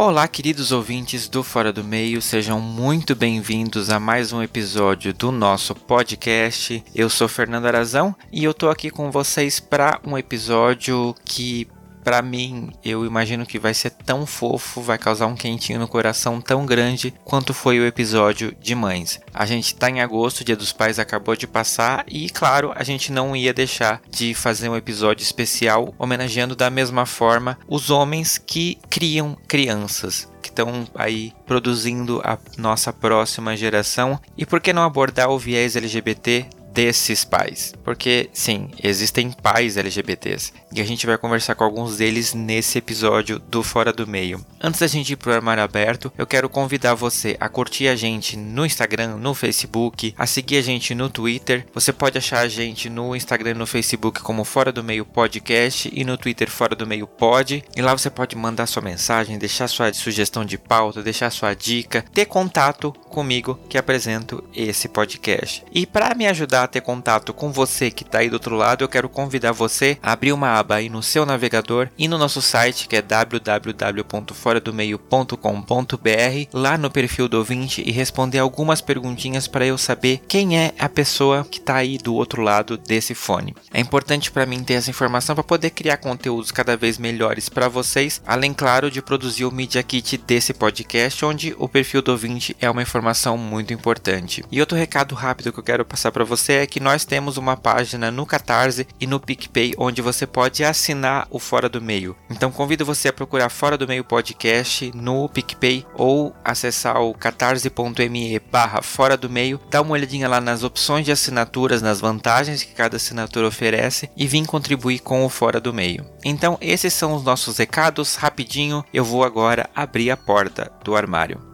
Olá, queridos ouvintes do Fora do Meio, sejam muito bem-vindos a mais um episódio do nosso podcast. Eu sou Fernando Arazão e eu tô aqui com vocês para um episódio que para mim, eu imagino que vai ser tão fofo, vai causar um quentinho no coração tão grande quanto foi o episódio de Mães. A gente tá em agosto, Dia dos Pais acabou de passar e, claro, a gente não ia deixar de fazer um episódio especial homenageando da mesma forma os homens que criam crianças que estão aí produzindo a nossa próxima geração e por que não abordar o viés LGBT desses pais. Porque, sim, existem pais LGBTs. E a gente vai conversar com alguns deles nesse episódio do Fora do Meio. Antes da gente ir pro armário aberto, eu quero convidar você a curtir a gente no Instagram, no Facebook, a seguir a gente no Twitter. Você pode achar a gente no Instagram e no Facebook como Fora do Meio Podcast e no Twitter Fora do Meio Pod. E lá você pode mandar sua mensagem, deixar sua sugestão de pauta, deixar sua dica, ter contato comigo que apresento esse podcast. E para me ajudar ter contato com você que está aí do outro lado, eu quero convidar você a abrir uma aba aí no seu navegador e no nosso site que é www.foradomeio.com.br, lá no perfil do ouvinte e responder algumas perguntinhas para eu saber quem é a pessoa que está aí do outro lado desse fone. É importante para mim ter essa informação para poder criar conteúdos cada vez melhores para vocês, além claro de produzir o Media Kit desse podcast, onde o perfil do ouvinte é uma informação muito importante. E outro recado rápido que eu quero passar para você é que nós temos uma página no Catarse e no PicPay onde você pode assinar o Fora do Meio. Então convido você a procurar Fora do Meio Podcast no PicPay ou acessar o catarse.me barra Fora do Meio, dá uma olhadinha lá nas opções de assinaturas, nas vantagens que cada assinatura oferece e vir contribuir com o Fora do Meio. Então esses são os nossos recados, rapidinho eu vou agora abrir a porta do armário.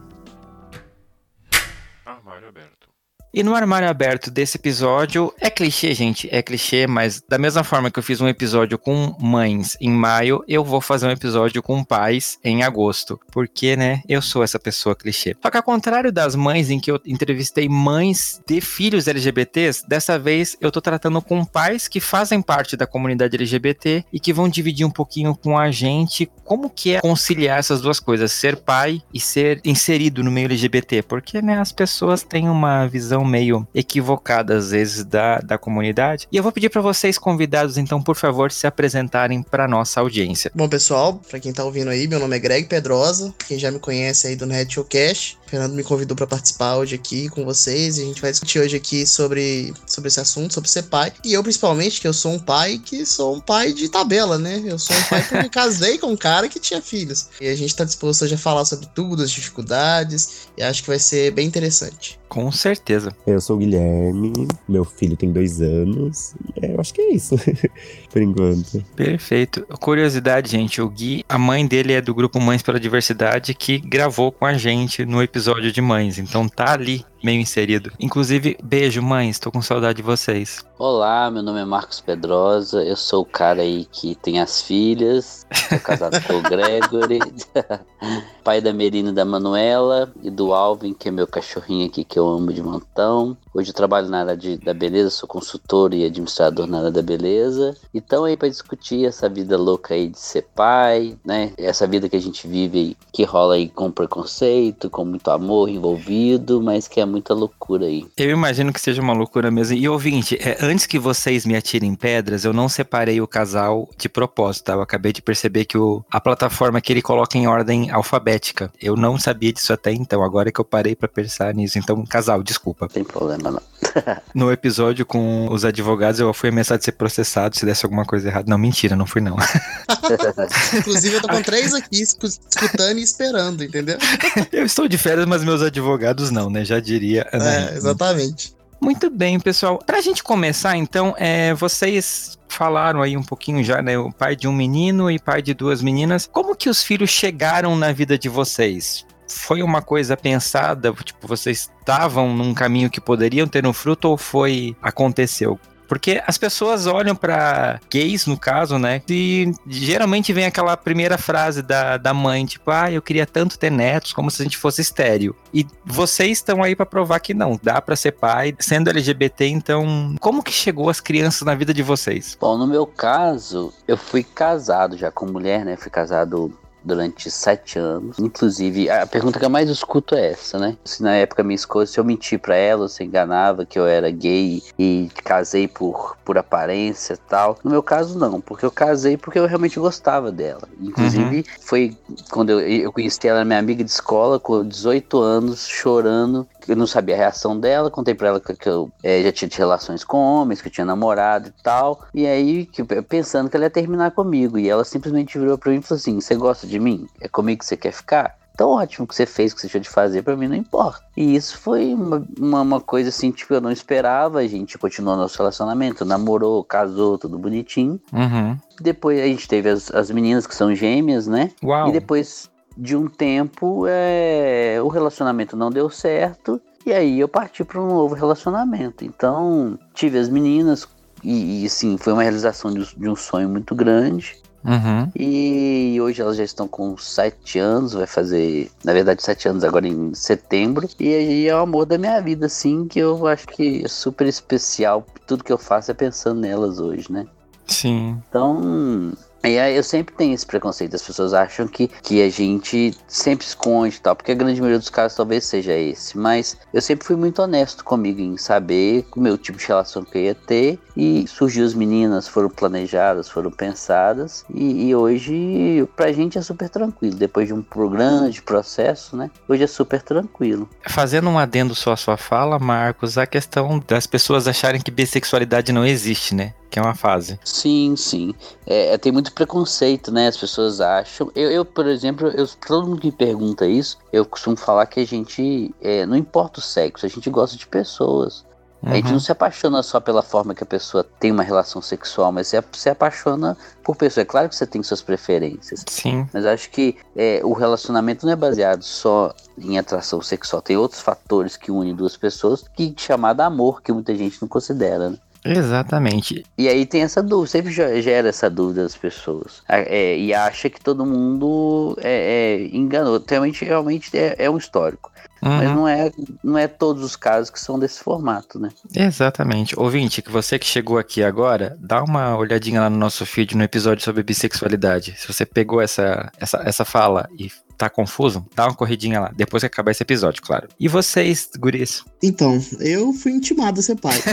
E no armário aberto desse episódio, é clichê, gente, é clichê, mas da mesma forma que eu fiz um episódio com mães em maio, eu vou fazer um episódio com pais em agosto. Porque, né, eu sou essa pessoa clichê. Só que ao contrário das mães em que eu entrevistei mães de filhos LGBTs, dessa vez eu tô tratando com pais que fazem parte da comunidade LGBT e que vão dividir um pouquinho com a gente como que é conciliar essas duas coisas, ser pai e ser inserido no meio LGBT, porque, né, as pessoas têm uma visão meio equivocada às vezes da, da comunidade. E eu vou pedir para vocês convidados, então, por favor, se apresentarem para nossa audiência. Bom, pessoal, para quem tá ouvindo aí, meu nome é Greg Pedrosa, quem já me conhece aí do Netshowcast. Fernando me convidou para participar hoje aqui com vocês e a gente vai discutir hoje aqui sobre, sobre esse assunto, sobre ser pai. E eu, principalmente, que eu sou um pai que sou um pai de tabela, né? Eu sou um pai porque casei com um cara que tinha filhos. E a gente tá disposto hoje a falar sobre tudo, as dificuldades, e acho que vai ser bem interessante. Com certeza. Eu sou o Guilherme, meu filho tem dois anos. É, eu acho que é isso, por enquanto. Perfeito. Curiosidade, gente, o Gui, a mãe dele é do grupo Mães pela Diversidade, que gravou com a gente no episódio de Mães. Então tá ali meio inserido. Inclusive, beijo, mães, tô com saudade de vocês. Olá, meu nome é Marcos Pedrosa, eu sou o cara aí que tem as filhas, sou casado com o Gregory, pai da Merina e da Manuela e do Alvin, que é meu cachorrinho aqui que eu amo de montão. Hoje eu trabalho na área de, da beleza, sou consultor e administrador na área da beleza. Então aí para discutir essa vida louca aí de ser pai, né? Essa vida que a gente vive aí, que rola aí com preconceito, com muito amor envolvido, mas que é muita loucura aí. Eu imagino que seja uma loucura mesmo. E ouvinte, é, antes que vocês me atirem pedras, eu não separei o casal de propósito, tá? Eu acabei de perceber que o, a plataforma que ele coloca em ordem alfabética. Eu não sabia disso até então, agora que eu parei para pensar nisso. Então, casal, desculpa. Tem problema não. no episódio com os advogados, eu fui ameaçado de ser processado se desse alguma coisa errada. Não, mentira, não fui não. Inclusive, eu tô com três aqui escutando e esperando, entendeu? eu estou de férias, mas meus advogados não, né? Já diria é, exatamente. Muito bem, pessoal. Para a gente começar, então, é, vocês falaram aí um pouquinho já, né? O pai de um menino e pai de duas meninas. Como que os filhos chegaram na vida de vocês? Foi uma coisa pensada? Tipo, vocês estavam num caminho que poderiam ter um fruto ou foi aconteceu? Porque as pessoas olham para gays, no caso, né? E geralmente vem aquela primeira frase da, da mãe, tipo, ah, eu queria tanto ter netos, como se a gente fosse estéreo. E vocês estão aí para provar que não, dá para ser pai, sendo LGBT, então, como que chegou as crianças na vida de vocês? Bom, no meu caso, eu fui casado já com mulher, né? Fui casado durante sete anos. Inclusive, a pergunta que eu mais escuto é essa, né? Se na época minha esposa, se eu menti para ela, se enganava que eu era gay e casei por, por aparência e tal. No meu caso, não, porque eu casei porque eu realmente gostava dela. Inclusive, uhum. foi quando eu, eu conheci ela, minha amiga de escola, com 18 anos, chorando. Eu não sabia a reação dela, contei pra ela que, que eu é, já tinha relações com homens, que eu tinha namorado e tal. E aí, que, pensando que ela ia terminar comigo. E ela simplesmente virou pra mim e falou assim: Você gosta de mim? É comigo que você quer ficar? tão ótimo que você fez, que você tinha de fazer, para mim não importa. E isso foi uma, uma, uma, coisa assim, tipo, eu não esperava. A gente continuou nosso relacionamento, namorou, casou, tudo bonitinho. Uhum. Depois a gente teve as, as meninas que são gêmeas, né? Uau. E depois de um tempo, é, o relacionamento não deu certo. E aí eu parti para um novo relacionamento. Então, tive as meninas, e, e assim, foi uma realização de, de um sonho muito grande. Uhum. E hoje elas já estão com sete anos, vai fazer, na verdade, sete anos agora em setembro. E aí é o amor da minha vida, assim, que eu acho que é super especial. Tudo que eu faço é pensando nelas hoje, né? Sim. Então, e aí eu sempre tenho esse preconceito, as pessoas acham que, que a gente sempre esconde e tal, porque a grande maioria dos casos talvez seja esse, mas eu sempre fui muito honesto comigo em saber o meu tipo de relação que eu ia ter, e surgiu as meninas, foram planejadas, foram pensadas, e, e hoje pra gente é super tranquilo, depois de um grande processo, né, hoje é super tranquilo. Fazendo um adendo só à sua fala, Marcos, a questão das pessoas acharem que bissexualidade não existe, né? Que é uma fase. Sim, sim. É, é, tem muito preconceito, né? As pessoas acham. Eu, eu por exemplo, eu, todo mundo que me pergunta isso, eu costumo falar que a gente. É, não importa o sexo, a gente gosta de pessoas. Uhum. A gente não uhum. se apaixona só pela forma que a pessoa tem uma relação sexual, mas você se apaixona por pessoa. É claro que você tem suas preferências. Sim. Mas acho que é, o relacionamento não é baseado só em atração sexual. Tem outros fatores que unem duas pessoas, que chamado amor, que muita gente não considera, né? Exatamente. E aí tem essa dúvida, sempre gera essa dúvida das pessoas. É, e acha que todo mundo é, é enganou. Realmente, realmente é, é um histórico. Uhum. Mas não é, não é todos os casos que são desse formato, né? Exatamente. Ouvinte, que você que chegou aqui agora, dá uma olhadinha lá no nosso feed no episódio sobre bissexualidade. Se você pegou essa, essa, essa fala e tá confuso, dá uma corridinha lá, depois que acabar esse episódio, claro. E vocês, guris? Então, eu fui intimado a ser pai.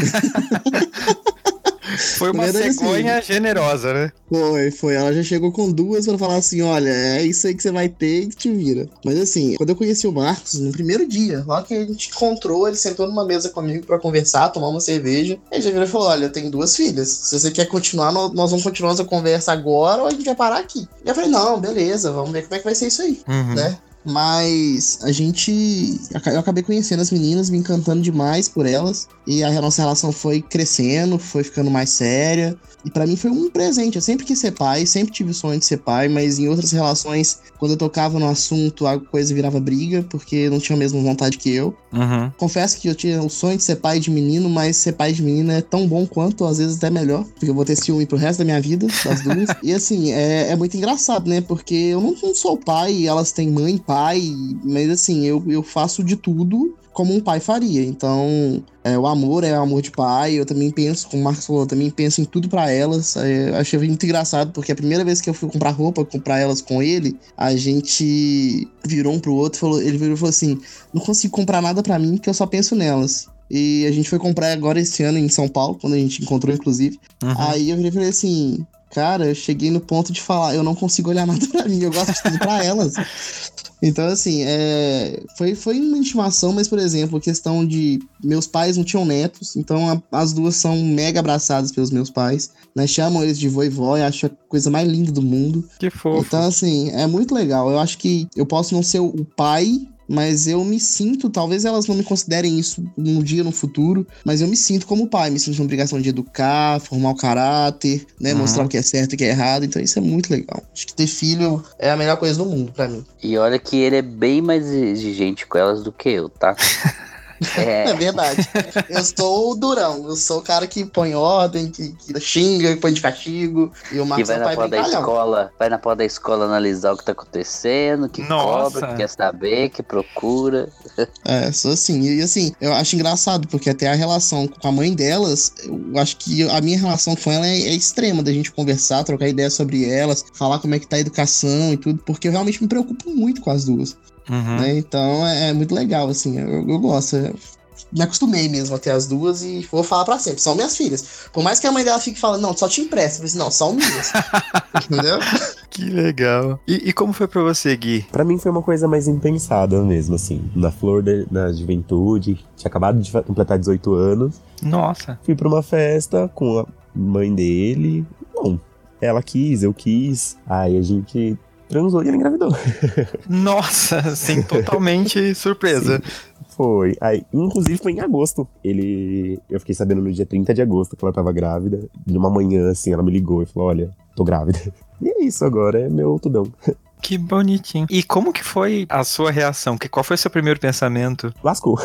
Foi uma verdade, cegonha assim, generosa, né? Foi, foi. Ela já chegou com duas pra falar assim: olha, é isso aí que você vai ter e te vira. Mas assim, quando eu conheci o Marcos, no primeiro dia, lá que a gente encontrou, ele sentou numa mesa comigo pra conversar, tomar uma cerveja. Ele já virou e falou: olha, eu tenho duas filhas. Se você quer continuar, nós vamos continuar essa conversa agora ou a gente vai parar aqui. E eu falei: não, beleza, vamos ver como é que vai ser isso aí, uhum. né? Mas a gente. Eu acabei conhecendo as meninas, me encantando demais por elas. E a nossa relação foi crescendo, foi ficando mais séria. E para mim foi um presente. Eu sempre quis ser pai, sempre tive o sonho de ser pai, mas em outras relações, quando eu tocava no assunto, a coisa virava briga, porque não tinha a mesma vontade que eu. Uhum. Confesso que eu tinha o sonho de ser pai de menino, mas ser pai de menina é tão bom quanto, às vezes até melhor, porque eu vou ter ciúme pro resto da minha vida, das duas. e assim, é, é muito engraçado, né? Porque eu não, não sou pai, elas têm mãe, pai, mas assim, eu, eu faço de tudo como um pai faria. Então, é, o amor é o amor de pai. Eu também penso, como o Marcos falou, eu também penso em tudo para elas. É, achei muito engraçado, porque a primeira vez que eu fui comprar roupa, comprar elas com ele, a gente virou um pro outro falou, ele virou e falou assim: não consigo comprar nada para mim porque eu só penso nelas. E a gente foi comprar agora esse ano em São Paulo, quando a gente encontrou, inclusive. Uhum. Aí eu virei e falei assim: Cara, eu cheguei no ponto de falar, eu não consigo olhar nada pra mim, eu gosto de tudo pra elas. Então, assim, é, foi, foi uma intimação, mas, por exemplo, a questão de meus pais não tinham netos, então a, as duas são mega abraçadas pelos meus pais. Né? Chamam eles de vô e vó, e acho a coisa mais linda do mundo. Que fofo. Então, assim, é muito legal. Eu acho que eu posso não ser o pai mas eu me sinto, talvez elas não me considerem isso um dia no futuro, mas eu me sinto como pai, me sinto uma obrigação de educar, formar o caráter, né, uhum. mostrar o que é certo e o que é errado, então isso é muito legal. Acho que ter filho é a melhor coisa do mundo para mim. E olha que ele é bem mais exigente com elas do que eu, tá? É. É, verdade. Eu sou o durão. Eu sou o cara que põe ordem, que, que xinga, que põe de castigo. E o Marcos vai na porta da escola, vai na porta da escola analisar o que tá acontecendo, que Nossa. cobra, que quer saber, que procura. É, sou assim. E assim, eu acho engraçado, porque até a relação com a mãe delas, eu acho que a minha relação com ela é, é extrema, da gente conversar, trocar ideias sobre elas, falar como é que tá a educação e tudo, porque eu realmente me preocupo muito com as duas. Uhum. né? Então é, é muito legal, assim, eu, eu gosto. Eu me acostumei mesmo a ter as duas e vou falar pra sempre, são minhas filhas. Por mais que a mãe dela fique falando, não, só te empresto, eu falei assim, não, são minhas. Entendeu? Que legal. E, e como foi pra você, Gui? Pra mim foi uma coisa mais impensada mesmo, assim. Na flor da juventude, tinha acabado de completar 18 anos. Nossa. Fui pra uma festa com a mãe dele. Bom, ela quis, eu quis. Aí a gente transou e ela engravidou. Nossa, assim, totalmente surpresa. Foi. Aí, inclusive foi em agosto. Ele. Eu fiquei sabendo no dia 30 de agosto que ela tava grávida. De uma manhã, assim, ela me ligou e falou: Olha, tô grávida. E é isso, agora é meu tudão. Que bonitinho. E como que foi a sua reação? Que, qual foi o seu primeiro pensamento? Lascou.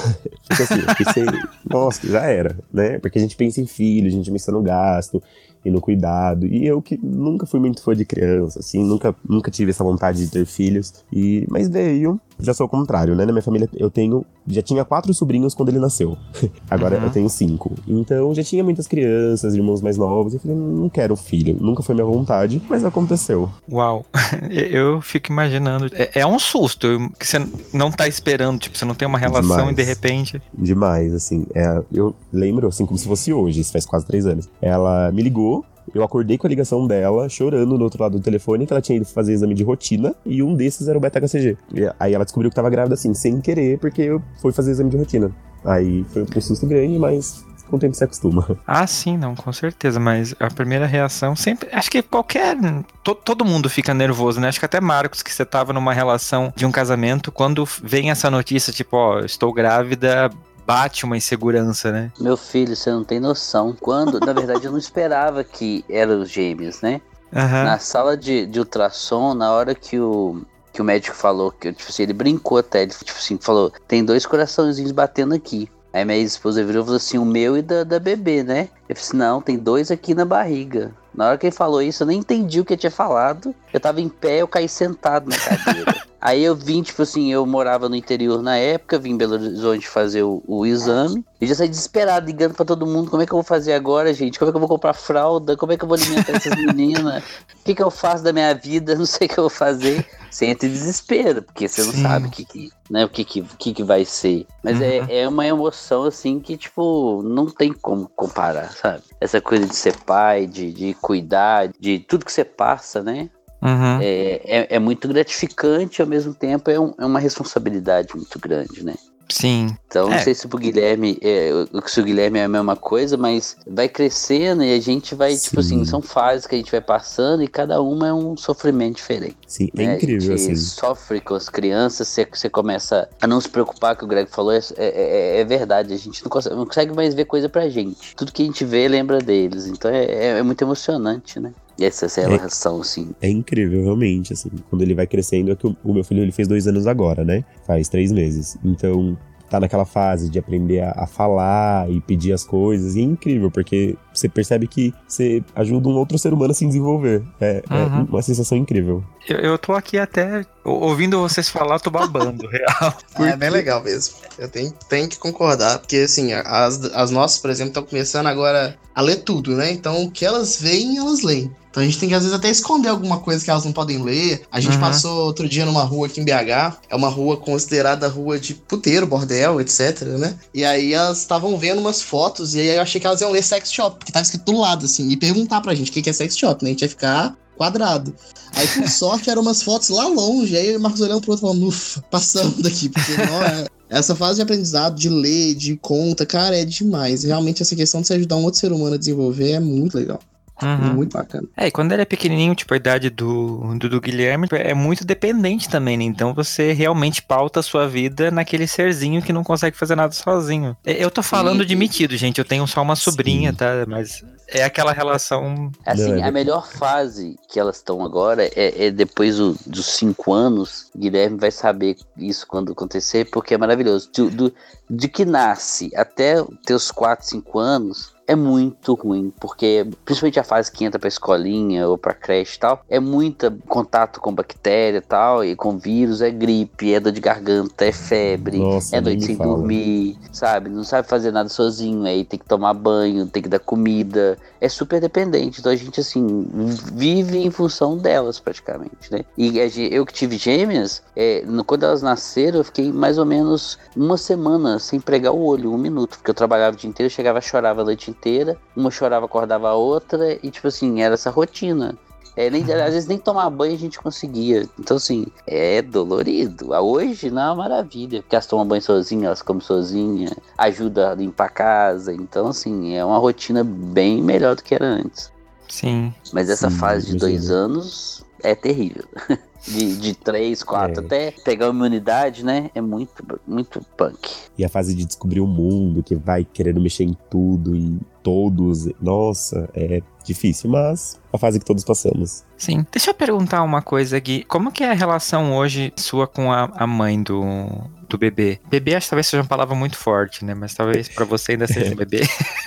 Porque assim, eu pensei, nossa, já era, né? Porque a gente pensa em filho, a gente pensa no gasto e no cuidado. E eu que nunca fui muito fã de criança, assim, nunca, nunca tive essa vontade de ter filhos. E, mas veio, já sou o contrário, né? Na minha família eu tenho, já tinha quatro sobrinhos quando ele nasceu. Agora Uhum. eu tenho cinco. Então já tinha muitas crianças, irmãos mais novos. Eu falei, não quero filho. Nunca foi minha vontade, mas aconteceu. Uau. Eu fico imaginando. É, é um susto que você não tá esperando. Tipo, você não tem uma relação Demais. e de repente. Demais, assim. É, eu lembro, assim, como se fosse hoje, isso faz quase três anos. Ela me ligou, eu acordei com a ligação dela, chorando no outro lado do telefone, que ela tinha ido fazer exame de rotina, e um desses era o beta-HCG. Aí ela descobriu que tava grávida, assim, sem querer, porque eu fui fazer exame de rotina. Aí foi um susto grande, mas com o tempo se acostuma. Ah, sim, não, com certeza. Mas a primeira reação sempre. Acho que qualquer. to- todo mundo fica nervoso, né? Acho que até Marcos, que você tava numa relação de um casamento, quando vem essa notícia, tipo, ó, estou grávida. Bate uma insegurança, né? Meu filho, você não tem noção. Quando, na verdade, eu não esperava que eram os gêmeos, né? Aham. Na sala de, de ultrassom, na hora que o, que o médico falou, que tipo assim, ele brincou até, ele tipo assim, falou, tem dois coraçãozinhos batendo aqui. Aí minha esposa virou e falou assim, o meu e da, da bebê, né? Eu falei assim, não, tem dois aqui na barriga. Na hora que ele falou isso, eu nem entendi o que ele tinha falado. Eu tava em pé, eu caí sentado na cadeira. Aí eu vim, tipo assim, eu morava no interior na época, vim em Belo Horizonte fazer o, o exame. E já saí desesperado, ligando pra todo mundo, como é que eu vou fazer agora, gente? Como é que eu vou comprar fralda? Como é que eu vou alimentar essas meninas? O que, que eu faço da minha vida? Não sei o que eu vou fazer. Você entra em desespero, porque você não Sim. sabe o que, que, né, o que, que, o que, que vai ser. Mas Uhum. é, é uma emoção, assim, que, tipo, não tem como comparar, sabe? Essa coisa de ser pai, de, de cuidar, de tudo que você passa, né? Uhum. É, é, é muito gratificante, ao mesmo tempo é, um- é uma responsabilidade muito grande, né? Sim. Então, não É. sei se pro Guilherme, é, o- se o Guilherme é a mesma coisa, mas vai crescendo e a gente vai, tipo Sim. assim, são fases que a gente vai passando e cada uma é um sofrimento diferente. Sim, é né? incrível, a gente assim. sofre com as crianças, você, você começa a não se preocupar, que o Greg falou, é, é- é verdade, a gente não consegue, não consegue mais ver coisa pra gente. Tudo que a gente vê lembra deles, então é muito emocionante, né? E essa, essa relação, assim. É incrível, realmente, assim. Quando ele vai crescendo, é que o, o meu filho ele fez dois anos agora, né? Faz três meses. Então, tá naquela fase de aprender a, a falar e pedir as coisas. E é incrível, porque você percebe que você ajuda um outro ser humano a se desenvolver. É, é Uhum. uma sensação incrível. Eu, eu tô aqui até. ou- Ouvindo vocês falar, eu tô babando, real. É bem legal mesmo. Eu tenho, tenho que concordar, porque assim, as, as nossas, por exemplo, estão começando agora a ler tudo, né? Então o que elas veem, elas leem. Então a gente tem que às vezes até esconder alguma coisa que elas não podem ler. A gente Uhum. passou outro dia numa rua aqui em BH, é uma rua considerada rua de puteiro, bordel, etc, né? E aí elas estavam vendo umas fotos e aí eu achei que elas iam ler sex shop, porque tava escrito do lado assim, e perguntar pra gente o que que é sex shop, né? A gente ia ficar quadrado. Aí, por sorte, eram umas fotos lá longe. Aí o Marcos olhando pro outro falando, ufa, passando daqui. Porque, não, é- essa fase de aprendizado, de ler, de conta, cara, é demais. Realmente, essa questão de você ajudar um outro ser humano a desenvolver é muito legal. Uhum. Muito bacana. É, e quando ele é pequenininho, tipo a idade do, do, do Guilherme, é muito dependente também, né? Então você realmente pauta a sua vida naquele serzinho que não consegue fazer nada sozinho. É, Eu tô falando Sim. de metido, gente. Eu tenho só uma sobrinha, Sim. tá? Mas é aquela relação. Assim, é a melhor fase que elas estão agora é, é depois do- dos cinco anos. Guilherme vai saber isso quando acontecer, porque é maravilhoso. Do, do- de que nasce até teus 4, 5 anos. É muito ruim, porque principalmente a fase que entra pra escolinha ou pra creche e tal, é muito contato com bactéria e tal, e com vírus, é gripe, é dor de garganta, é febre, Nossa, é noite sem fala. dormir, sabe? Não sabe fazer nada sozinho, aí tem que tomar banho, tem que dar comida. É super dependente. Então a gente, assim, vive em função delas, praticamente, né? E eu que tive gêmeas, é, quando elas nasceram, eu fiquei mais ou menos uma semana sem pregar o olho, um minuto, porque eu trabalhava o dia inteiro, chegava, chorava a noite inteira, uma chorava, acordava a outra, e tipo assim, era essa rotina. É, nem, às vezes nem tomar banho a gente conseguia. Então, assim, é dolorido. Ah, Hoje, não, é uma maravilha. Porque elas tomam banho sozinhas, elas comem sozinhas, ajuda a limpar a casa. Então, assim, é uma rotina bem melhor do que era antes. Sim. Mas essa Sim, fase de dois imagino. anos é terrível. De, de três, quatro, É. até pegar uma imunidade, né? É muito, muito punk. E a fase de descobrir o mundo, que vai querendo mexer em tudo e todos. Nossa, é difícil, mas a fase que todos passamos. Sim. Deixa eu perguntar uma coisa, Gui. Como que é a relação hoje sua com a, a mãe do, do bebê? Bebê acho que talvez seja uma palavra muito forte, né? Mas talvez pra você ainda seja um bebê.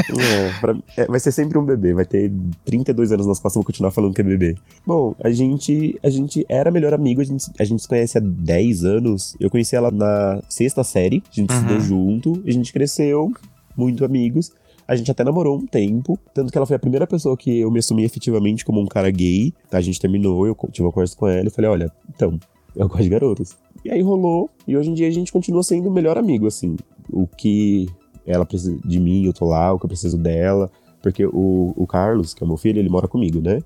É, pra- é, vai ser sempre um bebê, vai ter 32 anos costas, eu vou continuar falando que é bebê. Bom, a gente, a gente era melhor amigo, a gente, a gente se conhece há 10 anos. Eu conheci ela na sexta série, a gente Uhum. estudou junto, a gente cresceu, muito amigos. A gente até namorou um tempo, tanto que ela foi a primeira pessoa que eu me assumi efetivamente como um cara gay. A gente terminou, eu tive uma conversa com ela e falei, olha, então, eu gosto de garotos. E aí rolou, e hoje em dia a gente continua sendo o melhor amigo, assim. O que ela precisa de mim, eu tô lá, o que eu preciso dela. Porque o, o Carlos, que é o meu filho, ele mora comigo, né?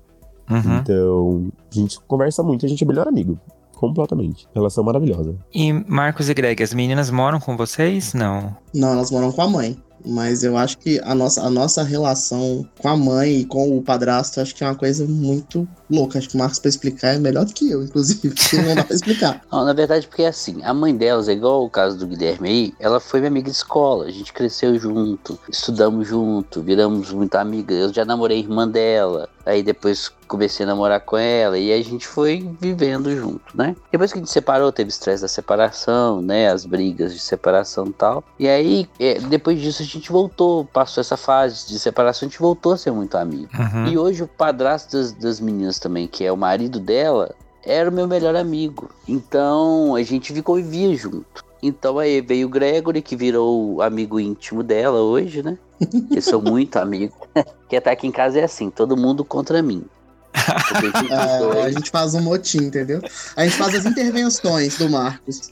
Uhum. Então, a gente conversa muito, a gente é melhor amigo. Completamente. Relação maravilhosa. E Marcos e Greg, as meninas moram com vocês? Não. Não, elas moram com a mãe. Mas eu acho que a nossa, a nossa relação com a mãe e com o padrasto, acho que é uma coisa muito louca. Acho que o Marcos, pra explicar, é melhor do que eu, inclusive. Porque não dá pra explicar. Não, na verdade, porque é assim, a mãe delas, é igual o caso do Guilherme aí, ela foi minha amiga de escola, a gente cresceu junto, estudamos junto, viramos muito amigas. Eu já namorei a irmã dela, aí depois comecei a namorar com ela, e a gente foi vivendo junto, né? Depois que a gente separou, teve estresse da separação, né? As brigas de separação e tal. E aí, é, depois disso, a gente voltou, passou essa fase de separação, a gente voltou a ser muito amigo. Uhum. E hoje o padrasto das, das meninas também, que é o marido dela, era o meu melhor amigo. Então a gente ficou vivia junto. Então aí veio o Gregory, que virou o amigo íntimo dela hoje, né? Eles são muito amigos. que até aqui em casa é assim, todo mundo contra mim. Gente É, a gente faz um motim, entendeu? A gente faz as intervenções do Marcos.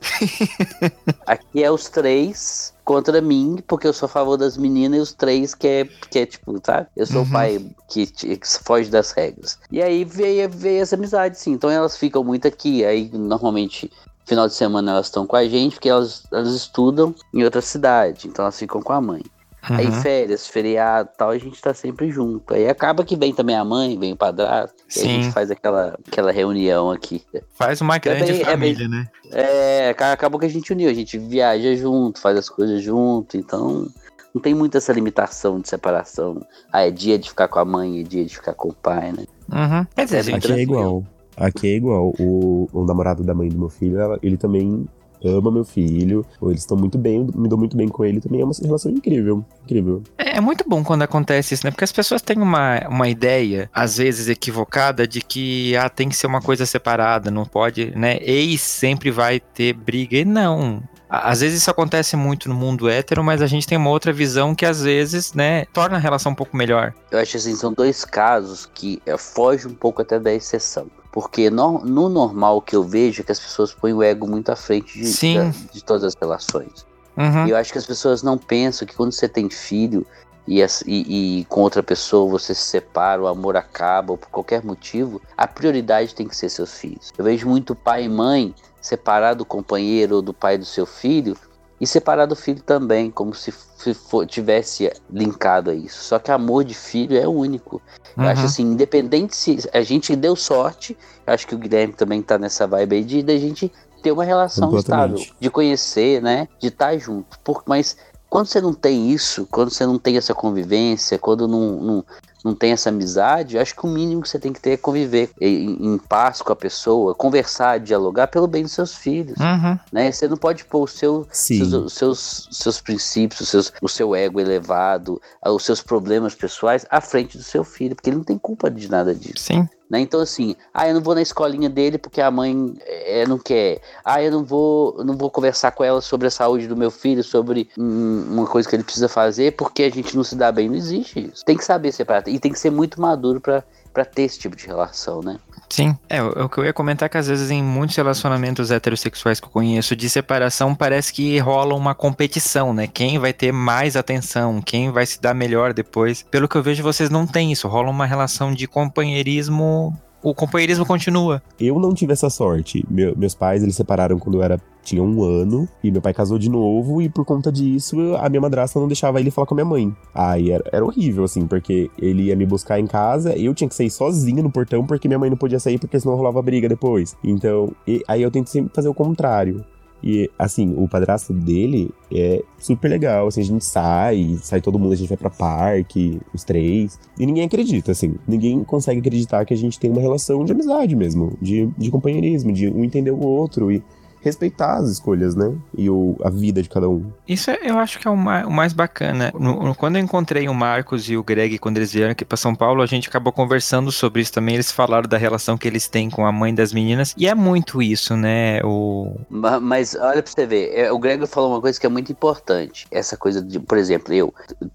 Aqui é os três contra mim, porque eu sou a favor das meninas, e os três que é, que é tipo, tá? Eu sou Uhum. o pai que, que foge das regras. E aí veio, veio essa amizade, sim. Então elas ficam muito aqui. Aí normalmente, final de semana, elas estão com a gente, porque elas, elas estudam em outra cidade. Então elas ficam com a mãe. Aí Uhum. férias, feriado e tal, a gente tá sempre junto. Aí acaba que vem também a mãe, vem o padrasto. E aí a gente faz aquela, aquela reunião aqui. Faz uma grande bem- é família, né? É, aca- acabou que a gente uniu, a gente viaja junto, faz as coisas junto, então não tem muito essa limitação de separação. Ah, é dia de ficar com a mãe, é dia de ficar com o pai, né? Uhum. Quer dizer, É bem Aqui é igual. Aqui é igual. O, o namorado da mãe do meu filho, ela- ele também ama meu filho. ou Eles estão muito bem, me dou muito bem com ele. Também é uma relação incrível. Incrível. É muito bom quando acontece isso, né? Porque as pessoas têm uma, uma ideia, às vezes equivocada, de que ah, tem que ser uma coisa separada, não pode, né? Ex sempre vai ter briga. E não. Às vezes isso acontece muito no mundo hétero, mas a gente tem uma outra visão que às vezes, né, torna a relação um pouco melhor. Eu acho assim, são dois casos que é, foge um pouco até da exceção. Porque no, no normal que eu vejo é que as pessoas põem o ego muito à frente de, da- de todas as relações. Uhum. E eu acho que as pessoas não pensam que quando você tem filho e, as- e- e com outra pessoa você se separa, o amor acaba, ou por qualquer motivo, a prioridade tem que ser seus filhos. Eu vejo muito pai e mãe separar do companheiro ou do pai do seu filho e separar do filho também, como se, for- tivesse linkado a isso. Só que amor de filho é único. Eu acho Uhum. assim, independente se a gente deu sorte, eu acho que o Guilherme também tá nessa vibe aí de da gente ter uma relação estável, de conhecer, né, de estar junto. Por, mas quando você não tem isso, quando você não tem essa convivência, quando não, não, não tem essa amizade, acho que o mínimo que você tem que ter é conviver em, em paz com a pessoa, conversar, dialogar pelo bem dos seus filhos. Uhum. Né? Você não pode pôr o seu, seus, os seus, seus princípios, os seus, o seu ego elevado, os seus problemas pessoais à frente do seu filho, porque ele não tem culpa de nada disso. Sim. Né? Então, assim, ah, eu não vou na escolinha dele porque a mãe é, não quer. Ah, eu não vou, não vou conversar com ela sobre a saúde do meu filho, sobre hum, uma coisa que ele precisa fazer, porque a gente não se dá bem. Não existe isso. Tem que saber separar. E tem que ser muito maduro para ter esse tipo de relação, né? Sim, é, o que eu ia comentar é que às vezes em muitos relacionamentos heterossexuais que eu conheço de separação parece que rola uma competição, né? Quem vai ter mais atenção, quem vai se dar melhor depois. Pelo que eu vejo, vocês não têm isso, rola uma relação de companheirismo o companheirismo continua. Eu não tive essa sorte. Meu, meus pais, eles separaram quando eu era tinha um ano, e meu pai casou de novo, e por conta disso, a minha madrasta não deixava ele falar com a minha mãe. Aí era, era horrível, assim, porque ele ia me buscar em casa, eu tinha que sair sozinho no portão, porque minha mãe não podia sair, porque senão rolava briga depois. Então, e, aí eu tento sempre fazer o contrário. E, assim, o padrasto dele é super legal, assim, a gente sai, sai todo mundo, a gente vai pra parque, os três, e ninguém acredita, assim, ninguém consegue acreditar que a gente tem uma relação de amizade mesmo, de, de companheirismo, de um entender o outro, e respeitar as escolhas, né? E o, a vida de cada um. Isso é, eu acho que é o mais, o mais bacana. No, no, quando eu encontrei o Marcos e o Greg, quando eles vieram aqui para São Paulo, a gente acabou conversando sobre isso também. Eles falaram da relação que eles têm com a mãe das meninas. E é muito isso, né? O... Mas, mas olha pra você ver, é, o Greg falou uma coisa que é muito importante. Essa coisa de, por exemplo, eu,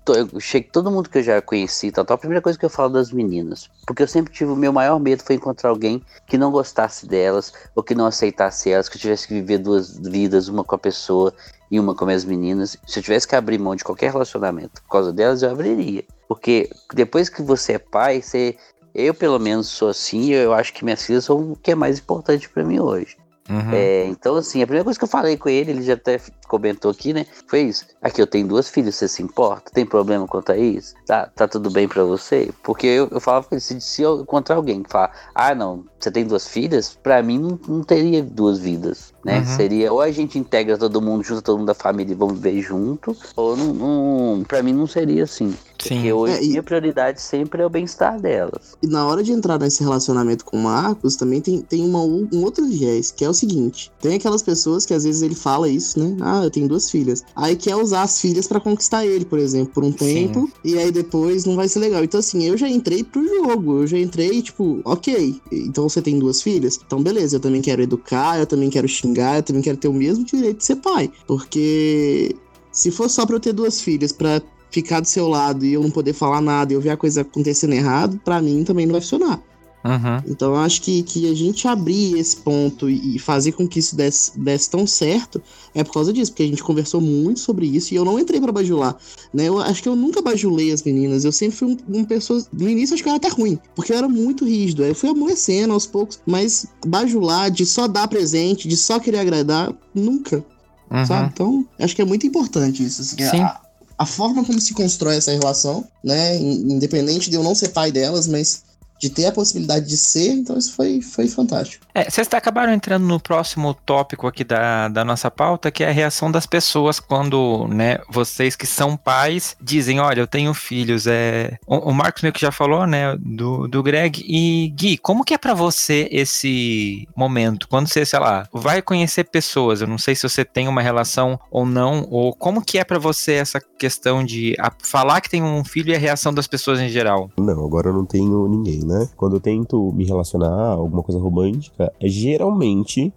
eu cheguei, todo mundo que eu já conheci, tal, tal, a primeira coisa que eu falo das meninas. Porque eu sempre tive o meu maior medo foi encontrar alguém que não gostasse delas, ou que não aceitasse elas, que eu tivesse que viver duas vidas, uma com a pessoa e uma com as meninas. Se eu tivesse que abrir mão de qualquer relacionamento por causa delas, eu abriria. Porque depois que você é pai, você. Eu, pelo menos, sou assim, eu acho que minhas filhas são o que é mais importante para mim hoje. Uhum. É, então, assim, a primeira coisa que eu falei com ele, ele já até comentou aqui, né? Foi isso. Aqui eu tenho duas filhas, você se importa? Tem problema quanto a isso? Tá, tá tudo bem para você? Porque eu, eu falava se, se eu encontrar alguém que fala, ah, não, você tem duas filhas? Para mim não, não, teria duas vidas, né? Uhum. Seria ou a gente integra todo mundo, junto todo mundo da família e vamos viver junto, ou não, não para mim não seria assim. Sim. Porque hoje é, e... minha prioridade sempre é o bem-estar delas. E na hora de entrar nesse relacionamento com o Marcos, também tem, tem uma, um outro viés, que é o seguinte: tem aquelas pessoas que às vezes ele fala isso, né? Ah, eu tenho duas filhas. Aí quer usar as filhas para conquistar ele, por exemplo, por um tempo, Sim. e aí depois não vai ser legal. Então, assim, eu já entrei pro jogo, eu já entrei, tipo, ok, então você tem duas filhas? Então, beleza, eu também quero educar, eu também quero xingar, eu também quero ter o mesmo direito de ser pai. Porque se for só pra eu ter duas filhas, pra ficar do seu lado e eu não poder falar nada e eu ver a coisa acontecendo errado, para mim também não vai funcionar. Uhum. Então eu acho que, que a gente abrir esse ponto e fazer com que isso desse, desse tão certo é por causa disso, porque a gente conversou muito sobre isso e eu não entrei para bajular. Né? Eu acho que eu nunca bajulei as meninas, eu sempre fui um, um pessoa. No início acho que eu era até ruim, porque eu era muito rígido. Eu fui amolecendo aos poucos, mas bajular, de só dar presente, de só querer agradar, nunca. Uhum. Sabe? Então, acho que é muito importante isso. Assim, Sim. A, a forma como se constrói essa relação, né? Independente de eu não ser pai delas, mas de ter a possibilidade de ser, então isso foi, foi fantástico. É, vocês acabaram entrando no próximo tópico aqui da, da nossa pauta, que é a reação das pessoas quando, né, vocês que são pais dizem, olha, eu tenho filhos, é... O, o Marcos meio que já falou, né, do, do Greg, e Gui, como que é para você esse momento, quando você, sei lá, vai conhecer pessoas, eu não sei se você tem uma relação ou não, ou como que é para você essa questão de falar que tem um filho e a reação das pessoas em geral? Não, agora eu não tenho ninguém, né? Quando eu tento me relacionar, alguma coisa romântica, é geralmente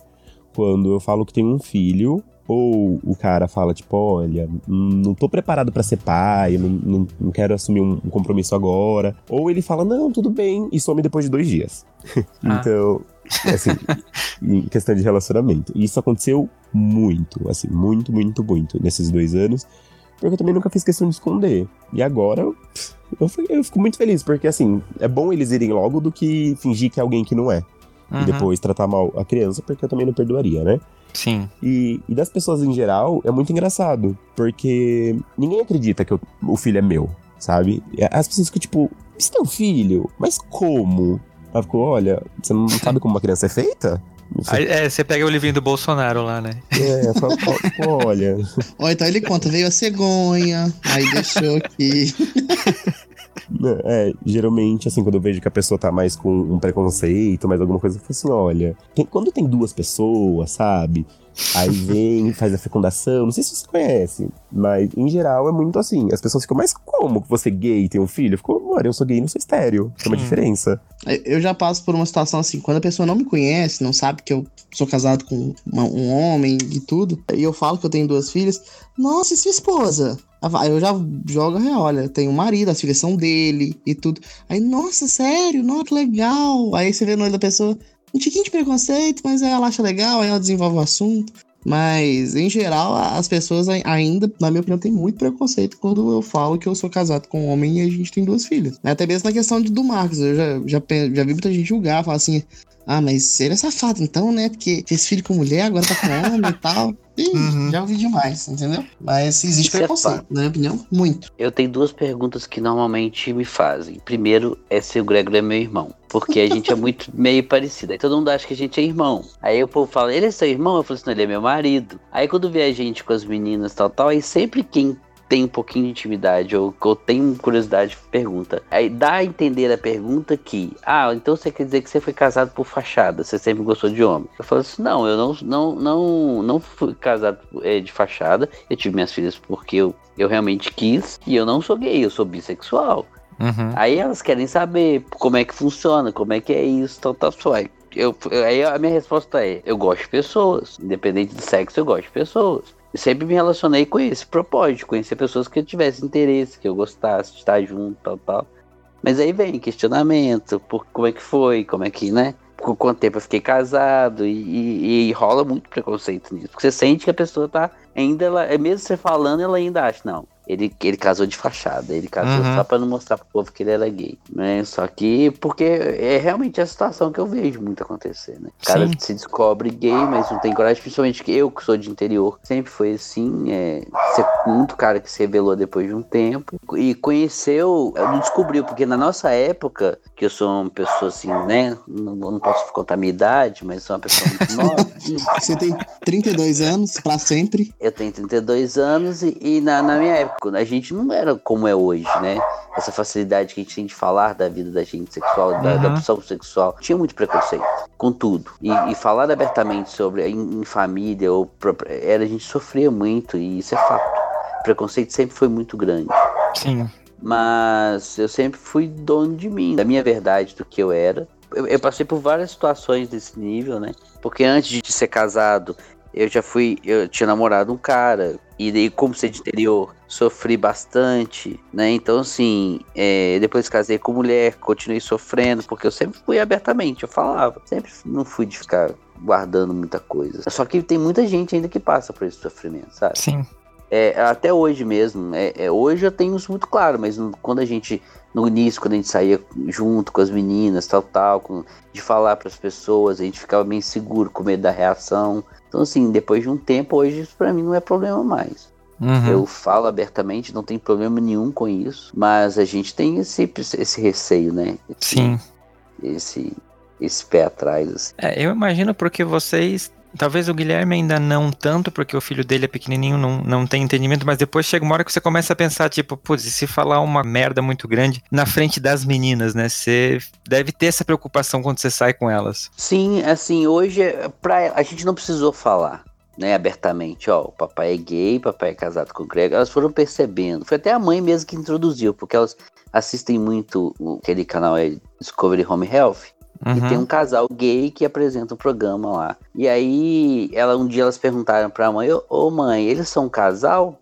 quando eu falo que tenho um filho, ou o cara fala, tipo, olha, não tô preparado para ser pai, não, não, não quero assumir um, um, compromisso agora. Ou ele fala, não, tudo bem, e some depois de dois dias. Ah. então, assim, em questão de relacionamento. Isso aconteceu muito, assim, muito, muito, muito nesses dois anos. Porque eu também nunca fiz questão de esconder. E agora, eu, eu fico muito feliz, porque assim, é bom eles irem logo do que fingir que é alguém que não é. Uhum. E depois tratar mal a criança, porque eu também não perdoaria, né? Sim. E, e das pessoas em geral, é muito engraçado, porque ninguém acredita que eu, o filho é meu, sabe? As pessoas ficam tipo, você tem um filho? Mas como? Ela ficou, olha, você não sabe como uma criança é feita? Aí, é, você pega o livrinho do Bolsonaro lá, né? É, fala, olha. Ó, então ele conta, veio a cegonha, aí deixou aqui. É, geralmente, assim, quando eu vejo que a pessoa tá mais com um preconceito, mais alguma coisa, eu falo assim: olha, tem- quando tem duas pessoas, sabe? Aí vem, faz a fecundação. Não sei se você conhece, mas em geral é muito assim. As pessoas ficam, mas como você é gay e tem um filho? Eu fico, amor, eu sou gay e não sou estéreo. Tem uma Sim. diferença. Eu já passo por uma situação assim, quando a pessoa não me conhece, não sabe que eu sou casado com uma- um homem e tudo, e eu falo que eu tenho duas filhas, nossa, e sua esposa? Aí eu já jogo a real, olha, tem um marido, as filhas são dele e tudo. Aí, nossa, sério? Nossa, que legal. Aí você vê no olho da pessoa, um tiquinho de preconceito, mas ela acha legal, aí ela desenvolve o assunto. Mas, em geral, as pessoas ai- ainda, na minha opinião, têm muito preconceito quando eu falo que eu sou casado com um homem e a gente tem duas filhas. Até mesmo na questão de- do Marcos, eu já, já, já vi muita gente julgar, falar assim, ah, mas ele é safado então, né? Porque fez filho com mulher, agora tá com homem e tal. Ih, Uhum. já ouvi demais, entendeu? Mas existe Isso é preconceito, fato. na minha opinião, muito. Eu tenho duas perguntas que normalmente me fazem. Primeiro é se o Gregor é meu irmão. Porque a gente é muito meio parecido. Aí todo mundo acha que a gente é irmão. Aí o povo fala, ele é seu irmão? Eu falo assim, não, ele é meu marido. Aí quando vê a gente com as meninas tal, tal, aí sempre quem tem um pouquinho de intimidade ou, ou tem curiosidade pergunta. Aí dá a entender a pergunta que, ah, então você quer dizer que você foi casado por fachada, você sempre gostou de homem. Eu falo assim, não, eu não, não, não, não fui casado eh, de fachada, eu tive minhas filhas porque eu, eu realmente quis e eu não sou gay, eu sou bissexual. Uhum. Aí elas querem saber como é que funciona, como é que é isso, tal, tal, tal. Eu, aí a minha resposta é: eu gosto de pessoas, independente do sexo, eu gosto de pessoas. Sempre me relacionei com esse propósito, conhecer pessoas que eu tivesse interesse, que eu gostasse de estar junto, tal, tal. Mas aí vem questionamento, por como é que foi, como é que, né? Por quanto tempo eu fiquei casado e, e- e rola muito preconceito nisso. Porque você sente que a pessoa tá ainda, ela, mesmo você falando, ela ainda acha, não. Ele, ele casou de fachada, ele casou Uhum. só pra não mostrar pro povo que ele era gay, né? Só que, porque é realmente a situação que eu vejo muito acontecer, né? O cara Sim. se descobre gay, mas não tem coragem, principalmente que eu, que sou de interior, sempre foi assim, é, ser muito cara que se revelou depois de um tempo e conheceu, não descobriu, porque na nossa época, que eu sou uma pessoa assim, né? Não, não posso contar a minha idade, mas sou uma pessoa muito nova. Você tem 32 anos, pra sempre. Eu tenho 32 anos e, e na, na minha época a gente não era como é hoje, né? Essa facilidade que a gente tem de falar da vida da gente sexual, da, da Uhum. opção sexual. Tinha muito preconceito com tudo. E, e falar abertamente sobre em, em família ou era a gente sofria muito e isso é fato. O preconceito sempre foi muito grande. Sim. Mas eu sempre fui dono de mim, da minha verdade, do que eu era. Eu, eu passei por várias situações desse nível, né? Porque antes de ser casado, eu já fui. Eu tinha namorado um cara. E daí, como ser de interior, sofri bastante, né? Então, assim, é, depois casei com mulher, continuei sofrendo, porque eu sempre fui abertamente, eu falava. Sempre não fui de ficar guardando muita coisa. Só que tem muita gente ainda que passa por esse sofrimento, sabe? Sim. É, até hoje mesmo. É, é, hoje eu tenho isso muito claro, mas no- quando a gente. No início, quando a gente saía junto com as meninas, tal, tal, com- de falar para as pessoas, a gente ficava meio inseguro, com medo da reação. Então, assim, depois de um tempo, hoje isso pra mim não é problema mais. Uhum. Eu falo abertamente, não tem problema nenhum com isso, mas a gente tem esse, esse receio, né? Esse, Sim. Esse, esse pé atrás, assim. É, eu imagino porque vocês. Talvez o Guilherme ainda não tanto, porque o filho dele é pequenininho, não, não tem entendimento, mas depois chega uma hora que você começa a pensar, tipo, putz, e se falar uma merda muito grande na frente das meninas, né? Você deve ter essa preocupação quando você sai com elas. Sim, assim, hoje pra, a gente não precisou falar, né, abertamente, ó, o papai é gay, papai é casado com o Greg, elas foram percebendo. Foi até a mãe mesmo que introduziu, porque elas assistem muito o- aquele canal é Discovery Home Health, e Uhum. tem um casal gay que apresenta um programa lá. E aí, ela um dia elas perguntaram pra mãe, ô ô, mãe, eles são um casal?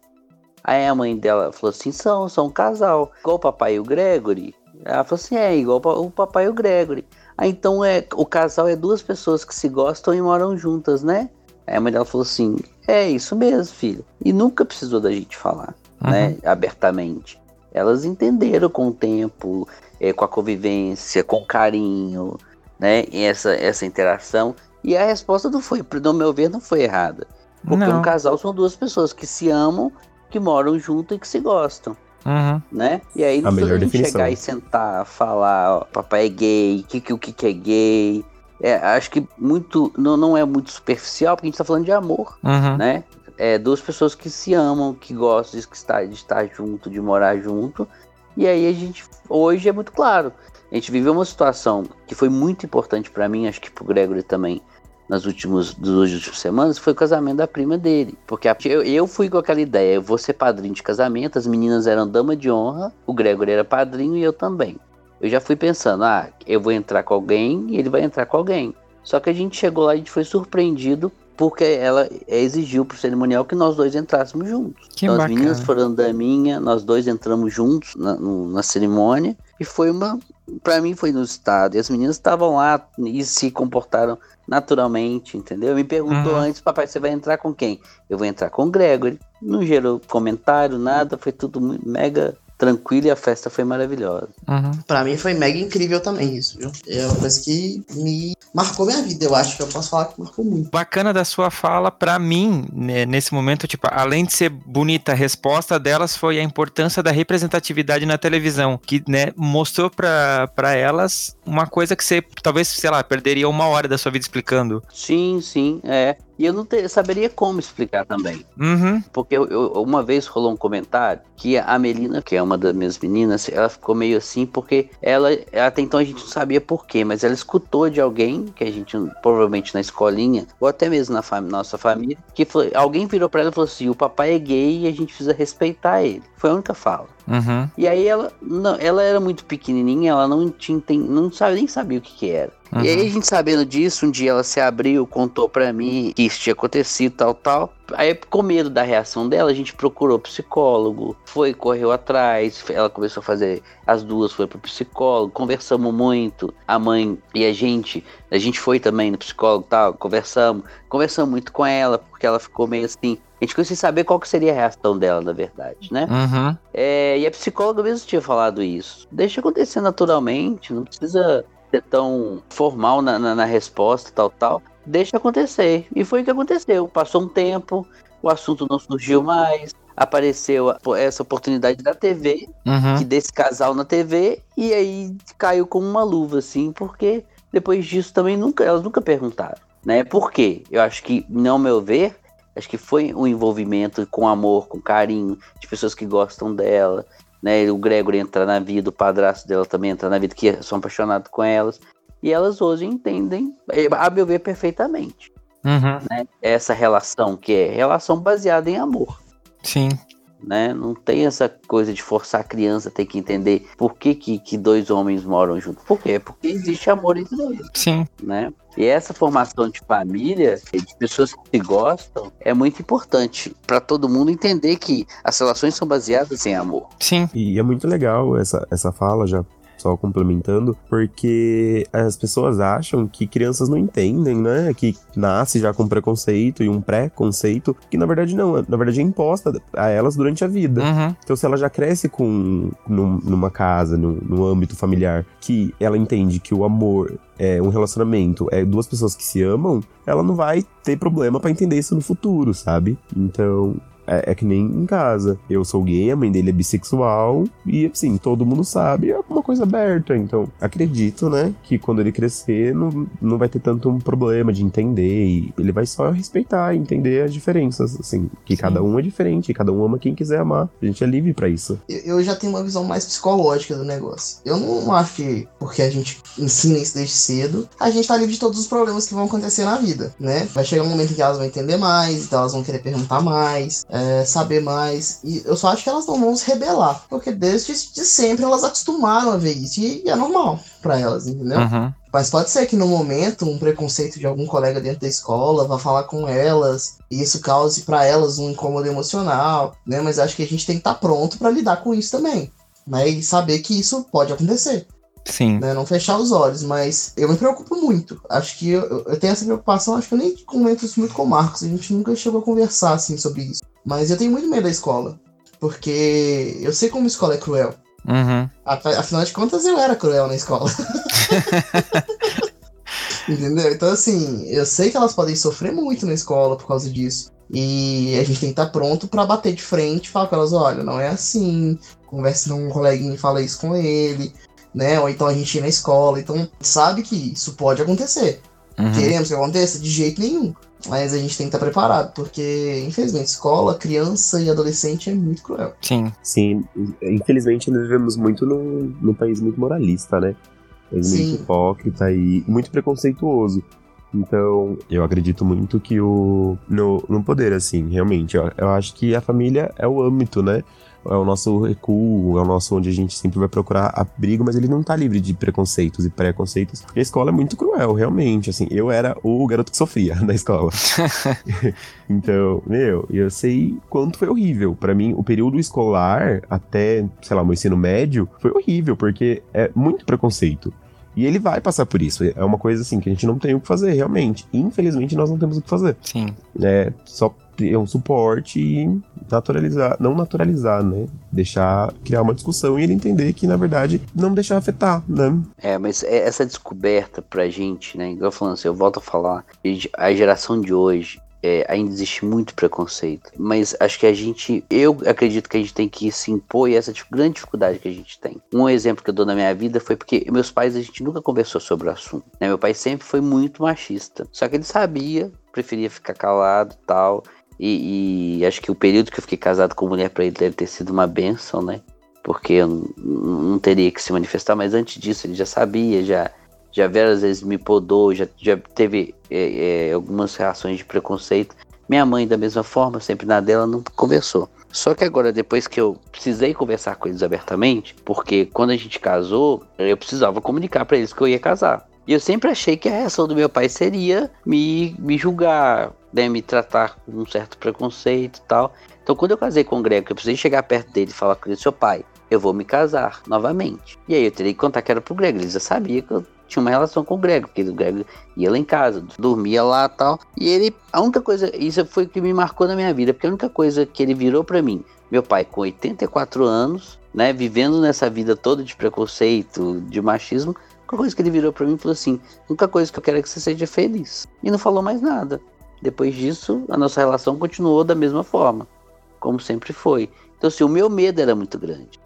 Aí a mãe dela falou assim, são, são um casal. Igual o papai e o Gregory? Ela falou assim, é, igual o pa- o papai e o Gregory. Ah, então é, o casal é duas pessoas que se gostam e moram juntas, né? Aí a mãe dela falou assim, é isso mesmo, filho. E nunca precisou da gente falar, Uhum. né, abertamente. Elas entenderam com o tempo, eh, com a convivência, com carinho, né, e essa, essa interação. E a resposta não foi, no meu ver, não foi errada. Porque Não. um casal são duas pessoas que se amam, que moram junto e que se gostam, Uhum. né? E aí não A precisa a gente definição. chegar e sentar, falar, ó, papai é gay, o que, que, o que, que é gay. É, acho que muito não, não é muito superficial, porque a gente tá falando de amor, Uhum. né? É duas pessoas que se amam, que gostam de estar, de estar junto, de morar junto, E aí a gente, hoje é muito claro, a gente viveu uma situação que foi muito importante para mim, acho que pro Gregory também, nas últimas duas últimas semanas, foi o casamento da prima dele. Porque eu, eu fui com aquela ideia, eu vou ser padrinho de casamento, as meninas eram dama de honra, o Gregory era padrinho e eu também. Eu já fui pensando, ah, eu vou entrar com alguém e ele vai entrar com alguém. Só que a gente chegou lá e a gente foi surpreendido porque ela exigiu pro cerimonial que nós dois entrássemos juntos. Que então bacana. as meninas foram da minha, nós dois entramos juntos na, no- na cerimônia e foi uma, Pra mim foi no estado e as meninas estavam lá e se comportaram naturalmente, entendeu? Me perguntou Uhum. antes, papai, você vai entrar com quem? Eu vou entrar com o Gregory. Não gerou comentário, nada, foi tudo mega tranquilo e a festa foi maravilhosa. Uhum. Pra mim foi mega incrível também isso, viu? É uma coisa que me marcou minha vida, eu acho que eu posso falar que marcou muito. Bacana da sua fala, pra mim, né, nesse momento, tipo, além de ser bonita, a resposta delas foi a importância da representatividade na televisão, que, né, mostrou pra, pra elas uma coisa que você, talvez, sei lá, perderia uma hora da sua vida explicando. Sim, sim, é. E eu não te- saberia como explicar também. Uhum, Porque eu- eu- uma vez rolou um comentário que a Melina, que é uma das minhas meninas, ela ficou meio assim porque ela, até então a gente não sabia por quê, mas ela escutou de alguém, que a gente provavelmente na escolinha, ou até mesmo na fami- nossa família, que foi, alguém virou pra ela e falou assim: o papai é gay e a gente precisa respeitar ele. Foi a única fala. Uhum, E aí ela, não, ela era muito pequenininha, ela não tinha, não sabe, nem sabia o que que era. uhum. E aí a gente sabendo disso, um dia ela se abriu, contou pra mim que isso tinha acontecido, tal, tal. Aí com medo da reação dela, a gente procurou psicólogo, foi, correu atrás, ela começou a fazer, as duas foi pro psicólogo, conversamos muito, a mãe e a gente, a gente foi também no psicólogo, tal, conversamos, conversamos muito com ela, porque ela ficou meio assim, a gente ficou sem saber qual que seria a reação dela, na verdade, né? Uhum. É, e a psicóloga mesmo tinha falado isso. Deixa acontecer naturalmente, não precisa ser tão formal na, na, na resposta, tal, tal. Deixa acontecer. E foi o que aconteceu. Passou um tempo, o assunto não surgiu mais, apareceu essa oportunidade da TV, Uhum. desse casal na TV, e aí caiu como uma luva, assim, porque depois disso também nunca, elas nunca perguntaram, né? Por quê? Eu acho que, não meu ver, acho que foi um envolvimento com amor, com carinho, de pessoas que gostam dela, né? O Gregory entra na vida, o padrasto dela também entra na vida, que são apaixonados com elas. E elas hoje entendem, a meu ver, perfeitamente, Uhum. né? Essa relação, que é relação baseada em amor Sim. né? Não tem essa coisa de forçar a criança a ter que entender por que, que, que dois homens moram juntos. Por quê? Porque existe amor entre eles, Sim. né? E essa formação de família, de pessoas que se gostam, é muito importante para todo mundo entender que as relações são baseadas em amor. Sim. E é muito legal essa, essa fala, já só complementando, porque as pessoas acham que crianças não entendem, né? Que nasce já com preconceito e um pré-conceito, que na verdade não, na verdade é imposta a elas durante a vida. Uhum. Então, se ela já cresce com num- numa casa, num, num âmbito familiar, que ela entende que o amor é um relacionamento, é duas pessoas que se amam, ela não vai ter problema pra entender isso no futuro, sabe? Então. É, é que nem em casa. Eu sou gay, a mãe dele é bissexual, e assim, todo mundo sabe, é uma coisa aberta. Então, acredito, né, que quando ele crescer, não, não vai ter tanto um problema de entender, e ele vai só respeitar, entender as diferenças, assim, que Sim. cada um é diferente, cada um ama quem quiser amar. A gente é livre pra isso. Eu, eu já tenho uma visão mais psicológica do negócio. Eu não acho que porque a gente ensina isso desde cedo, a gente tá livre de todos os problemas que vão acontecer na vida, né? Vai chegar um momento em que elas vão entender mais, então elas vão querer perguntar mais, é, saber mais. E eu só acho que elas não vão se rebelar, porque desde de sempre elas acostumaram a ver isso e, é normal pra elas, entendeu? Uhum. Mas pode ser que no momento um preconceito de algum colega dentro da escola vá falar com elas e isso cause pra elas um incômodo emocional, né? Mas acho que a gente tem que estar pronto pra lidar com isso também, né? E saber que isso pode acontecer, Sim. né? Não fechar os olhos, mas eu me preocupo muito. Acho que eu, eu- eu tenho essa preocupação, acho que eu nem comento isso muito com o Marcos, a gente nunca chegou a conversar assim sobre isso. Mas eu tenho muito medo da escola, porque eu sei como a escola é cruel. Uhum. Afi- Afinal de contas, eu era cruel na escola. Entendeu? Então, assim, eu sei que elas podem sofrer muito na escola por causa disso. E a gente tem que estar pronto pra bater de frente e falar com elas: olha, não é assim. Converse com um coleguinha e fala isso com ele, né? Ou então a gente ir na escola. Então, sabe que isso pode acontecer. Uhum. Queremos que aconteça? De jeito nenhum. Mas a gente tem que estar preparado, porque, infelizmente, escola, criança e adolescente é muito cruel. Sim. Sim, infelizmente nós vivemos muito num, num país muito moralista, né? País Sim. muito hipócrita e muito preconceituoso. Então, eu acredito muito que o. No, no poder, assim, realmente. Eu, eu acho que a família é o âmbito, né? É o nosso recuo, é o nosso onde a gente sempre vai procurar abrigo, mas ele não tá livre de preconceitos e preconceitos. Porque a escola é muito cruel, realmente. Assim, eu era o garoto que sofria na escola. Então, meu, eu sei quanto foi horrível. Pra mim, o período escolar, até, sei lá, meu ensino médio, foi horrível, porque é muito preconceito. E ele vai passar por isso. É uma coisa assim que a gente não tem o que fazer, realmente. Infelizmente, nós não temos o que fazer. Sim. É só ter um suporte e naturalizar, não naturalizar, né? Deixar criar uma discussão e ele entender que, na verdade, não deixar afetar, né? É, mas é- essa descoberta pra gente, né? Igual falando assim, eu volto a falar, a geração de hoje. é, ainda existe muito preconceito, mas acho que a gente, eu acredito que a gente tem que se impor e essa grande dificuldade que a gente tem. Um exemplo que eu dou na minha vida foi porque meus pais a gente nunca conversou sobre o assunto. né? Meu pai sempre foi muito machista, só que ele sabia, preferia ficar calado, tal. E, e acho que o período que eu fiquei casado com mulher pra ele deve ter sido uma benção, né? Porque eu não teria que se manifestar, mas antes disso ele já sabia, já já várias vezes me podou, já, já teve é, é, algumas reações de preconceito. Minha mãe, da mesma forma, sempre na dela, não conversou. Só que agora, depois que eu precisei conversar com eles abertamente, porque quando a gente casou, eu precisava comunicar pra eles que eu ia casar. E eu sempre achei que a reação do meu pai seria me, me julgar, né, me tratar com um certo preconceito e tal. Então, quando eu casei com o Grego, eu precisei chegar perto dele e falar com ele, seu pai, eu vou me casar novamente. E aí eu teria que contar que era pro Grego. Ele já sabia que eu tinha uma relação com o Grego, porque o Grego ia lá em casa, dormia lá e tal. E ele, a única coisa, isso foi o que me marcou na minha vida, porque a única coisa que ele virou pra mim, meu pai com 84 anos, né, vivendo nessa vida toda de preconceito, de machismo, a coisa que ele virou pra mim e falou assim: a única coisa que eu quero é que você seja feliz. E não falou mais nada. Depois disso, a nossa relação continuou da mesma forma, como sempre foi. Então, assim, o meu medo era muito grande,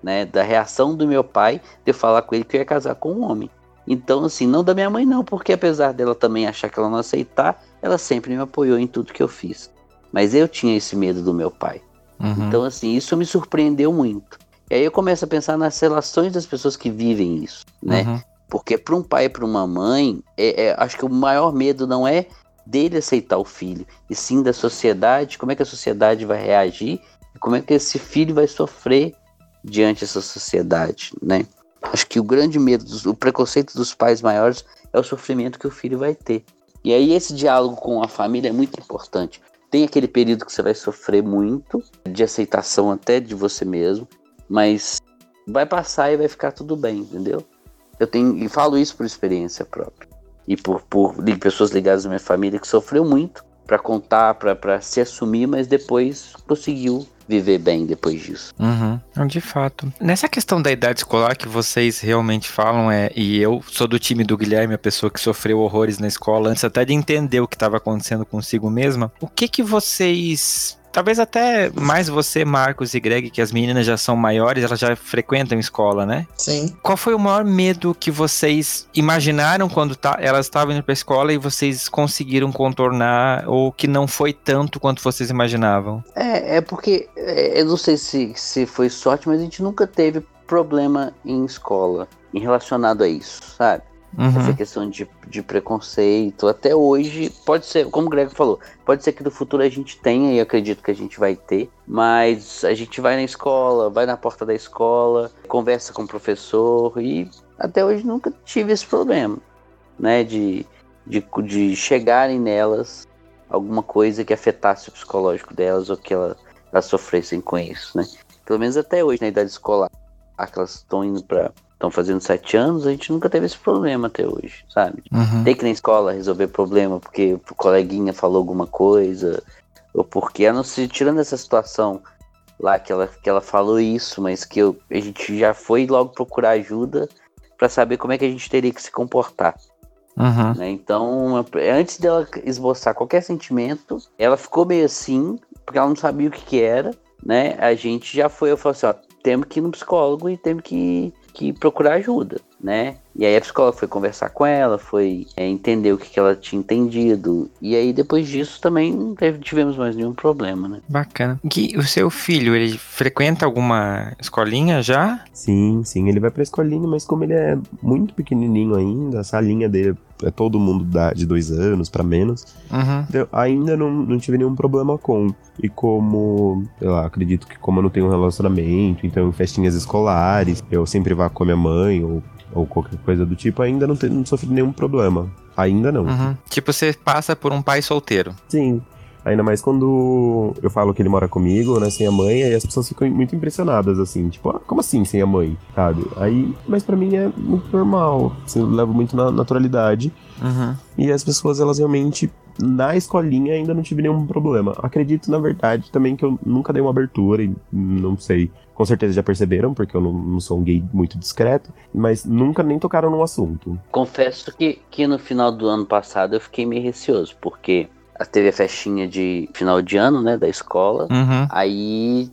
né, da reação do meu pai de eu falar com ele que eu ia casar com um homem. Então, assim, não da minha mãe, não, porque apesar dela também achar que ela não aceitar, ela sempre me apoiou em tudo que eu fiz. Mas eu tinha esse medo do meu pai. Uhum. Então, assim, isso me surpreendeu muito. E aí eu começo a pensar nas relações das pessoas que vivem isso, né? Uhum. Porque para um pai e para uma mãe, é, é- acho que o maior medo não é dele aceitar o filho, e sim da sociedade, como é que a sociedade vai reagir, e como é que esse filho vai sofrer diante dessa sociedade, né? Acho que o grande medo, dos- o preconceito dos pais maiores é o sofrimento que o filho vai ter. E aí esse diálogo com a família é muito importante. Tem aquele período que você vai sofrer muito, de aceitação até de você mesmo, mas vai passar e vai ficar tudo bem, entendeu? Eu tenho e falo isso por experiência própria e por, por pessoas ligadas à minha família que sofreu muito pra contar, pra pra se assumir, mas depois conseguiu viver bem depois disso. Uhum, de fato. Nessa questão da idade escolar que vocês realmente falam, é, e eu sou do time do Guilherme, a pessoa que sofreu horrores na escola, antes até de entender o que estava acontecendo consigo mesma, o que que vocês. Talvez até mais você, Marcos e Greg, que as meninas já são maiores, elas já frequentam escola, né? Sim. Qual foi o maior medo que vocês imaginaram quando tá- elas estavam indo pra escola e vocês conseguiram contornar, ou que não foi tanto quanto vocês imaginavam? É, é porque é, eu não sei se, se foi sorte, mas a gente nunca teve problema em escola em relacionado a isso, sabe? Essa Uhum. questão de, de preconceito, até hoje, pode ser, como o Greg falou, pode ser que no futuro a gente tenha, e acredito que a gente vai ter, mas a gente vai na escola, vai na porta da escola, conversa com o professor, e até hoje nunca tive esse problema, né, de, de, de chegarem nelas alguma coisa que afetasse o psicológico delas, ou que ela, elas sofressem com isso, né. Pelo menos até hoje, na idade escolar, que elas estão indo para estão fazendo sete anos, a gente nunca teve esse problema até hoje, sabe? Uhum. Tem que ir na escola resolver problema porque o coleguinha falou alguma coisa, ou porque, a não ser, tirando essa situação lá que ela, que ela falou isso, mas que eu, a gente já foi logo procurar ajuda para saber como é que a gente teria que se comportar. Uhum. né? Então, antes dela esboçar qualquer sentimento, ela ficou meio assim, porque ela não sabia o que, que era, né? A gente já foi, eu falei assim, ó, temos que ir no psicólogo e temos que, que procurar ajuda. Né? E aí a psicóloga foi conversar com ela, foi é, entender o que, que ela tinha entendido. E aí depois disso também não teve, tivemos mais nenhum problema, né? Bacana. Gui, o seu filho, ele frequenta alguma escolinha já? Sim, sim, ele vai pra escolinha, mas como ele é muito pequenininho ainda, a salinha dele é todo mundo da, de dois anos para menos, Uhum. eu ainda não, não tive nenhum problema com. E como, sei lá, acredito que como eu não tenho um relacionamento, então em festinhas escolares, eu sempre vá com a minha mãe ou, ou qualquer coisa do tipo, ainda não, não sofri nenhum problema. Ainda não. Uhum. Tipo, você passa por um pai solteiro. Sim. Ainda mais quando eu falo que ele mora comigo, né, sem a mãe, aí as pessoas ficam muito impressionadas, assim, tipo, ah, como assim sem a mãe, sabe? Aí, mas pra mim é muito normal, assim, eu levo muito na naturalidade. Uhum. E as pessoas, elas realmente, na escolinha, ainda não tive nenhum problema. Acredito, na verdade, também que eu nunca dei uma abertura e não sei. Com certeza já perceberam, porque eu não, não sou um gay muito discreto, mas nunca nem tocaram no assunto. Confesso que, que no final do ano passado eu fiquei meio receoso, porque teve a festinha de final de ano, né, da escola. Uhum. Aí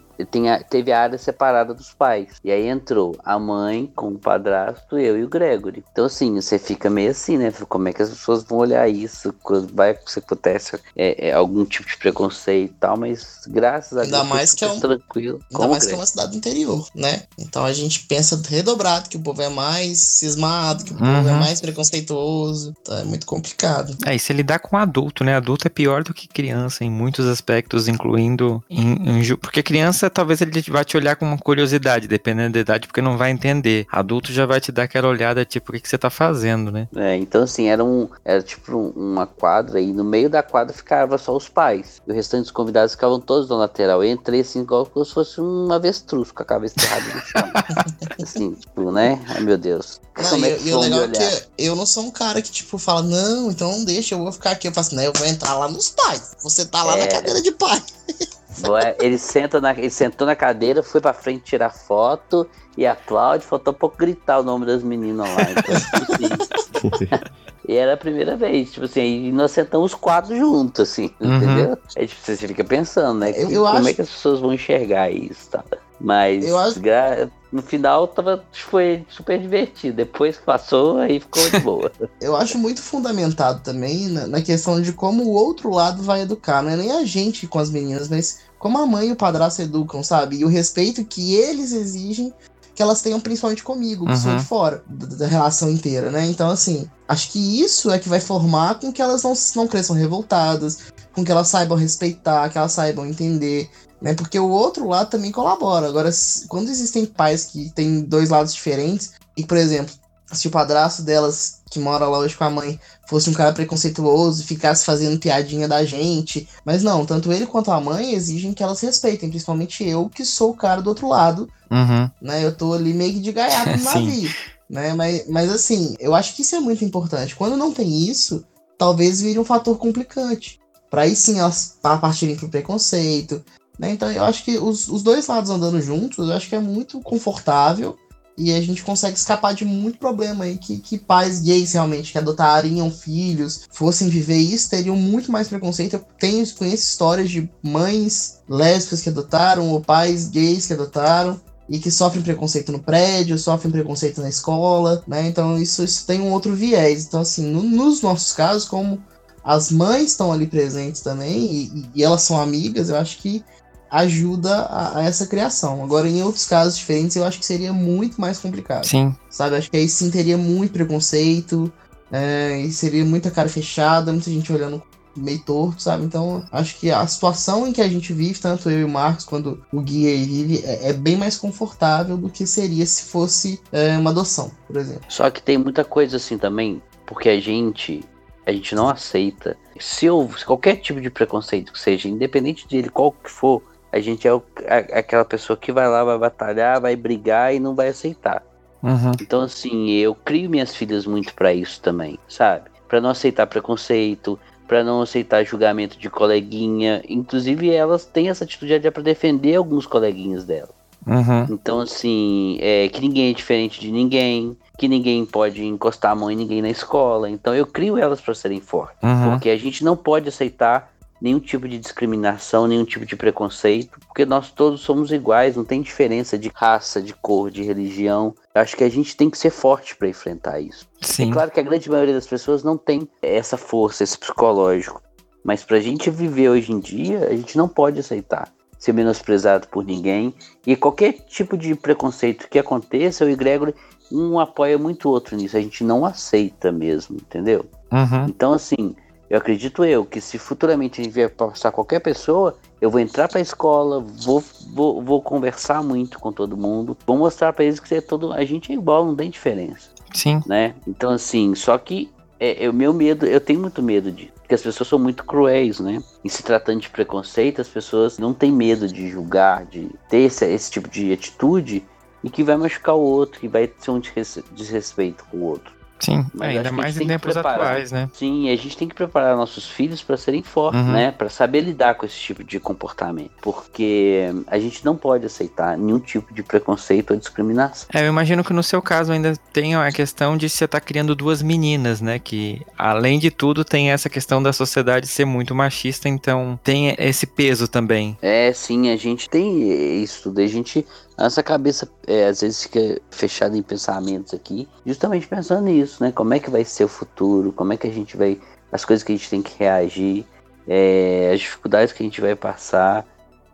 a- teve a área separada dos pais. E aí entrou a mãe com o padrasto, eu e o Gregory. Então, assim, você fica meio assim, né? Como é que as pessoas vão olhar isso? Vai se acontece é, é, algum tipo de preconceito e tal, mas graças a Ainda Deus. mais que é um- tranquilo. Ainda mais que é uma cidade do interior, né? Então a gente pensa redobrado que o povo é mais cismado, que o povo é Uhum. mais preconceituoso. Então é muito complicado. É, e se lidar com adulto, né? Adulto é pior do que criança em muitos aspectos, incluindo em, em ju- porque criança talvez ele vai te olhar com uma curiosidade, dependendo da idade, porque não vai entender. Adulto já vai te dar aquela olhada, tipo, o que, que você tá fazendo, né? É, então assim, era, um, era tipo um- uma quadra e no meio da quadra ficava só os pais. E o restante dos convidados ficavam todos na lateral. Eu entrei assim, igual como se fosse um avestruz com a cabeça errada no chão. assim, tipo, né? Ai meu Deus. Não, Como e, é que e o legal é que eu não sou um cara que, tipo, fala, não, então não deixa, eu vou ficar aqui. Eu faço, né, eu vou entrar lá nos pais. Você tá lá na É. cadeira de pai. Ué, Ele, senta na, ele sentou na cadeira, foi pra frente tirar foto e aplaude. Faltou um pouco gritar o nome das meninas lá. Então, assim, e era a primeira vez, tipo assim, e nós sentamos os quatro juntos, assim, Uhum. entendeu? Aí tipo, você fica pensando, né? Eu como acho- é que as pessoas vão enxergar isso, tá? Mas Eu acho- gra- no final tava, foi super divertido. Depois que passou, aí ficou de boa. Eu acho muito fundamentado também na, na questão de como o outro lado vai educar. Não é nem a gente com as meninas, mas como a mãe e o padrasto educam, sabe? E o respeito que eles exigem que elas tenham principalmente comigo, que sou Uhum. de fora da, da relação inteira, né? Então, assim, acho que isso é que vai formar com que elas não, não cresçam revoltadas, com que elas saibam respeitar, que elas saibam entender, né? Porque o outro lado também colabora. Agora, quando existem pais que têm dois lados diferentes, e, por exemplo, se o padrasto delas, que mora lá hoje com a mãe, fosse um cara preconceituoso e ficasse fazendo piadinha da gente. Mas não, tanto ele quanto a mãe exigem que elas respeitem, principalmente eu, que sou o cara do outro lado, Uhum. né? Eu tô ali meio que de gaiato no navio, né? Mas, mas assim, eu acho que isso é muito importante. Quando não tem isso, talvez vire um fator complicante. Pra aí sim elas pa- partirem pro preconceito, né? Então eu acho que os, os dois lados andando juntos, eu acho que é muito confortável e a gente consegue escapar de muito problema aí que, que pais gays realmente que adotariam filhos fossem viver isso, teriam muito mais preconceito. Eu tenho, conheço histórias de mães lésbicas que adotaram ou pais gays que adotaram e que sofrem preconceito no prédio, sofrem preconceito na escola, né? Então isso, isso tem um outro viés. Então, assim, no- nos nossos casos, como as mães estão ali presentes também e, e elas são amigas, eu acho que ajuda a, a essa criação. Agora, em outros casos diferentes, eu acho que seria muito mais complicado. Sim. Sabe? Acho que aí sim teria muito preconceito, é, e seria muita cara fechada, muita gente olhando meio torto, sabe? Então, acho que a situação em que a gente vive, tanto eu e o Marcos, quando o Gui aí vive, é, é bem mais confortável do que seria se fosse é, uma adoção, por exemplo. Só que tem muita coisa assim também, porque a gente a gente não aceita. Se houve qualquer tipo de preconceito que seja, independente dele qual que for, a gente é o- a- aquela pessoa que vai lá, vai batalhar, vai brigar e não vai aceitar. Uhum. Então assim, eu crio minhas filhas muito pra isso também, sabe? Pra não aceitar preconceito, pra não aceitar julgamento de coleguinha, inclusive elas têm essa atitude até pra defender alguns coleguinhas dela. Uhum. Então, assim, é, que ninguém é diferente de ninguém, que ninguém pode encostar a mão em ninguém na escola. Então, eu crio elas para serem fortes. Uhum. Porque a gente não pode aceitar nenhum tipo de discriminação, nenhum tipo de preconceito, porque nós todos somos iguais, não tem diferença de raça, de cor, de religião. Eu acho que a gente tem que ser forte para enfrentar isso. Sim. É claro que a grande maioria das pessoas não tem essa força, esse psicológico, mas pra gente viver hoje em dia, a gente não pode aceitar ser menosprezado por ninguém e qualquer tipo de preconceito que aconteça, o Gregor um apoia muito o outro nisso, a gente não aceita mesmo, entendeu? Uhum. Então, assim, eu acredito eu que se futuramente a gente vier passar qualquer pessoa, eu vou entrar pra escola, vou, vou, vou conversar muito com todo mundo, vou mostrar para eles que é todo, a gente é igual, não tem diferença, Sim. né? Então, assim, só que é, é o meu medo, eu tenho muito medo de, porque as pessoas são muito cruéis, né? E se tratando de preconceito, as pessoas não têm medo de julgar, de ter esse, esse tipo de atitude e que vai machucar o outro, que vai ser um desres- desrespeito com o outro. Sim. Mas Ainda acho que a mais em tempos preparar. atuais, né? Sim, a gente tem que preparar nossos filhos para serem fortes, Uhum. né? Para saber lidar com esse tipo de comportamento, porque a gente não pode aceitar nenhum tipo de preconceito ou discriminação. É, eu imagino que no seu caso ainda tem a questão de você estar criando duas meninas, né? Que, além de tudo, tem essa questão da sociedade ser muito machista, então tem esse peso também. É, sim, a gente tem isso tudo. A gente, nossa cabeça é, às vezes fica fechada em pensamentos aqui, justamente pensando nisso, né? Como é que vai ser o futuro? Como é que a gente vai. As coisas que a gente tem que reagir, é, as dificuldades que a gente vai passar,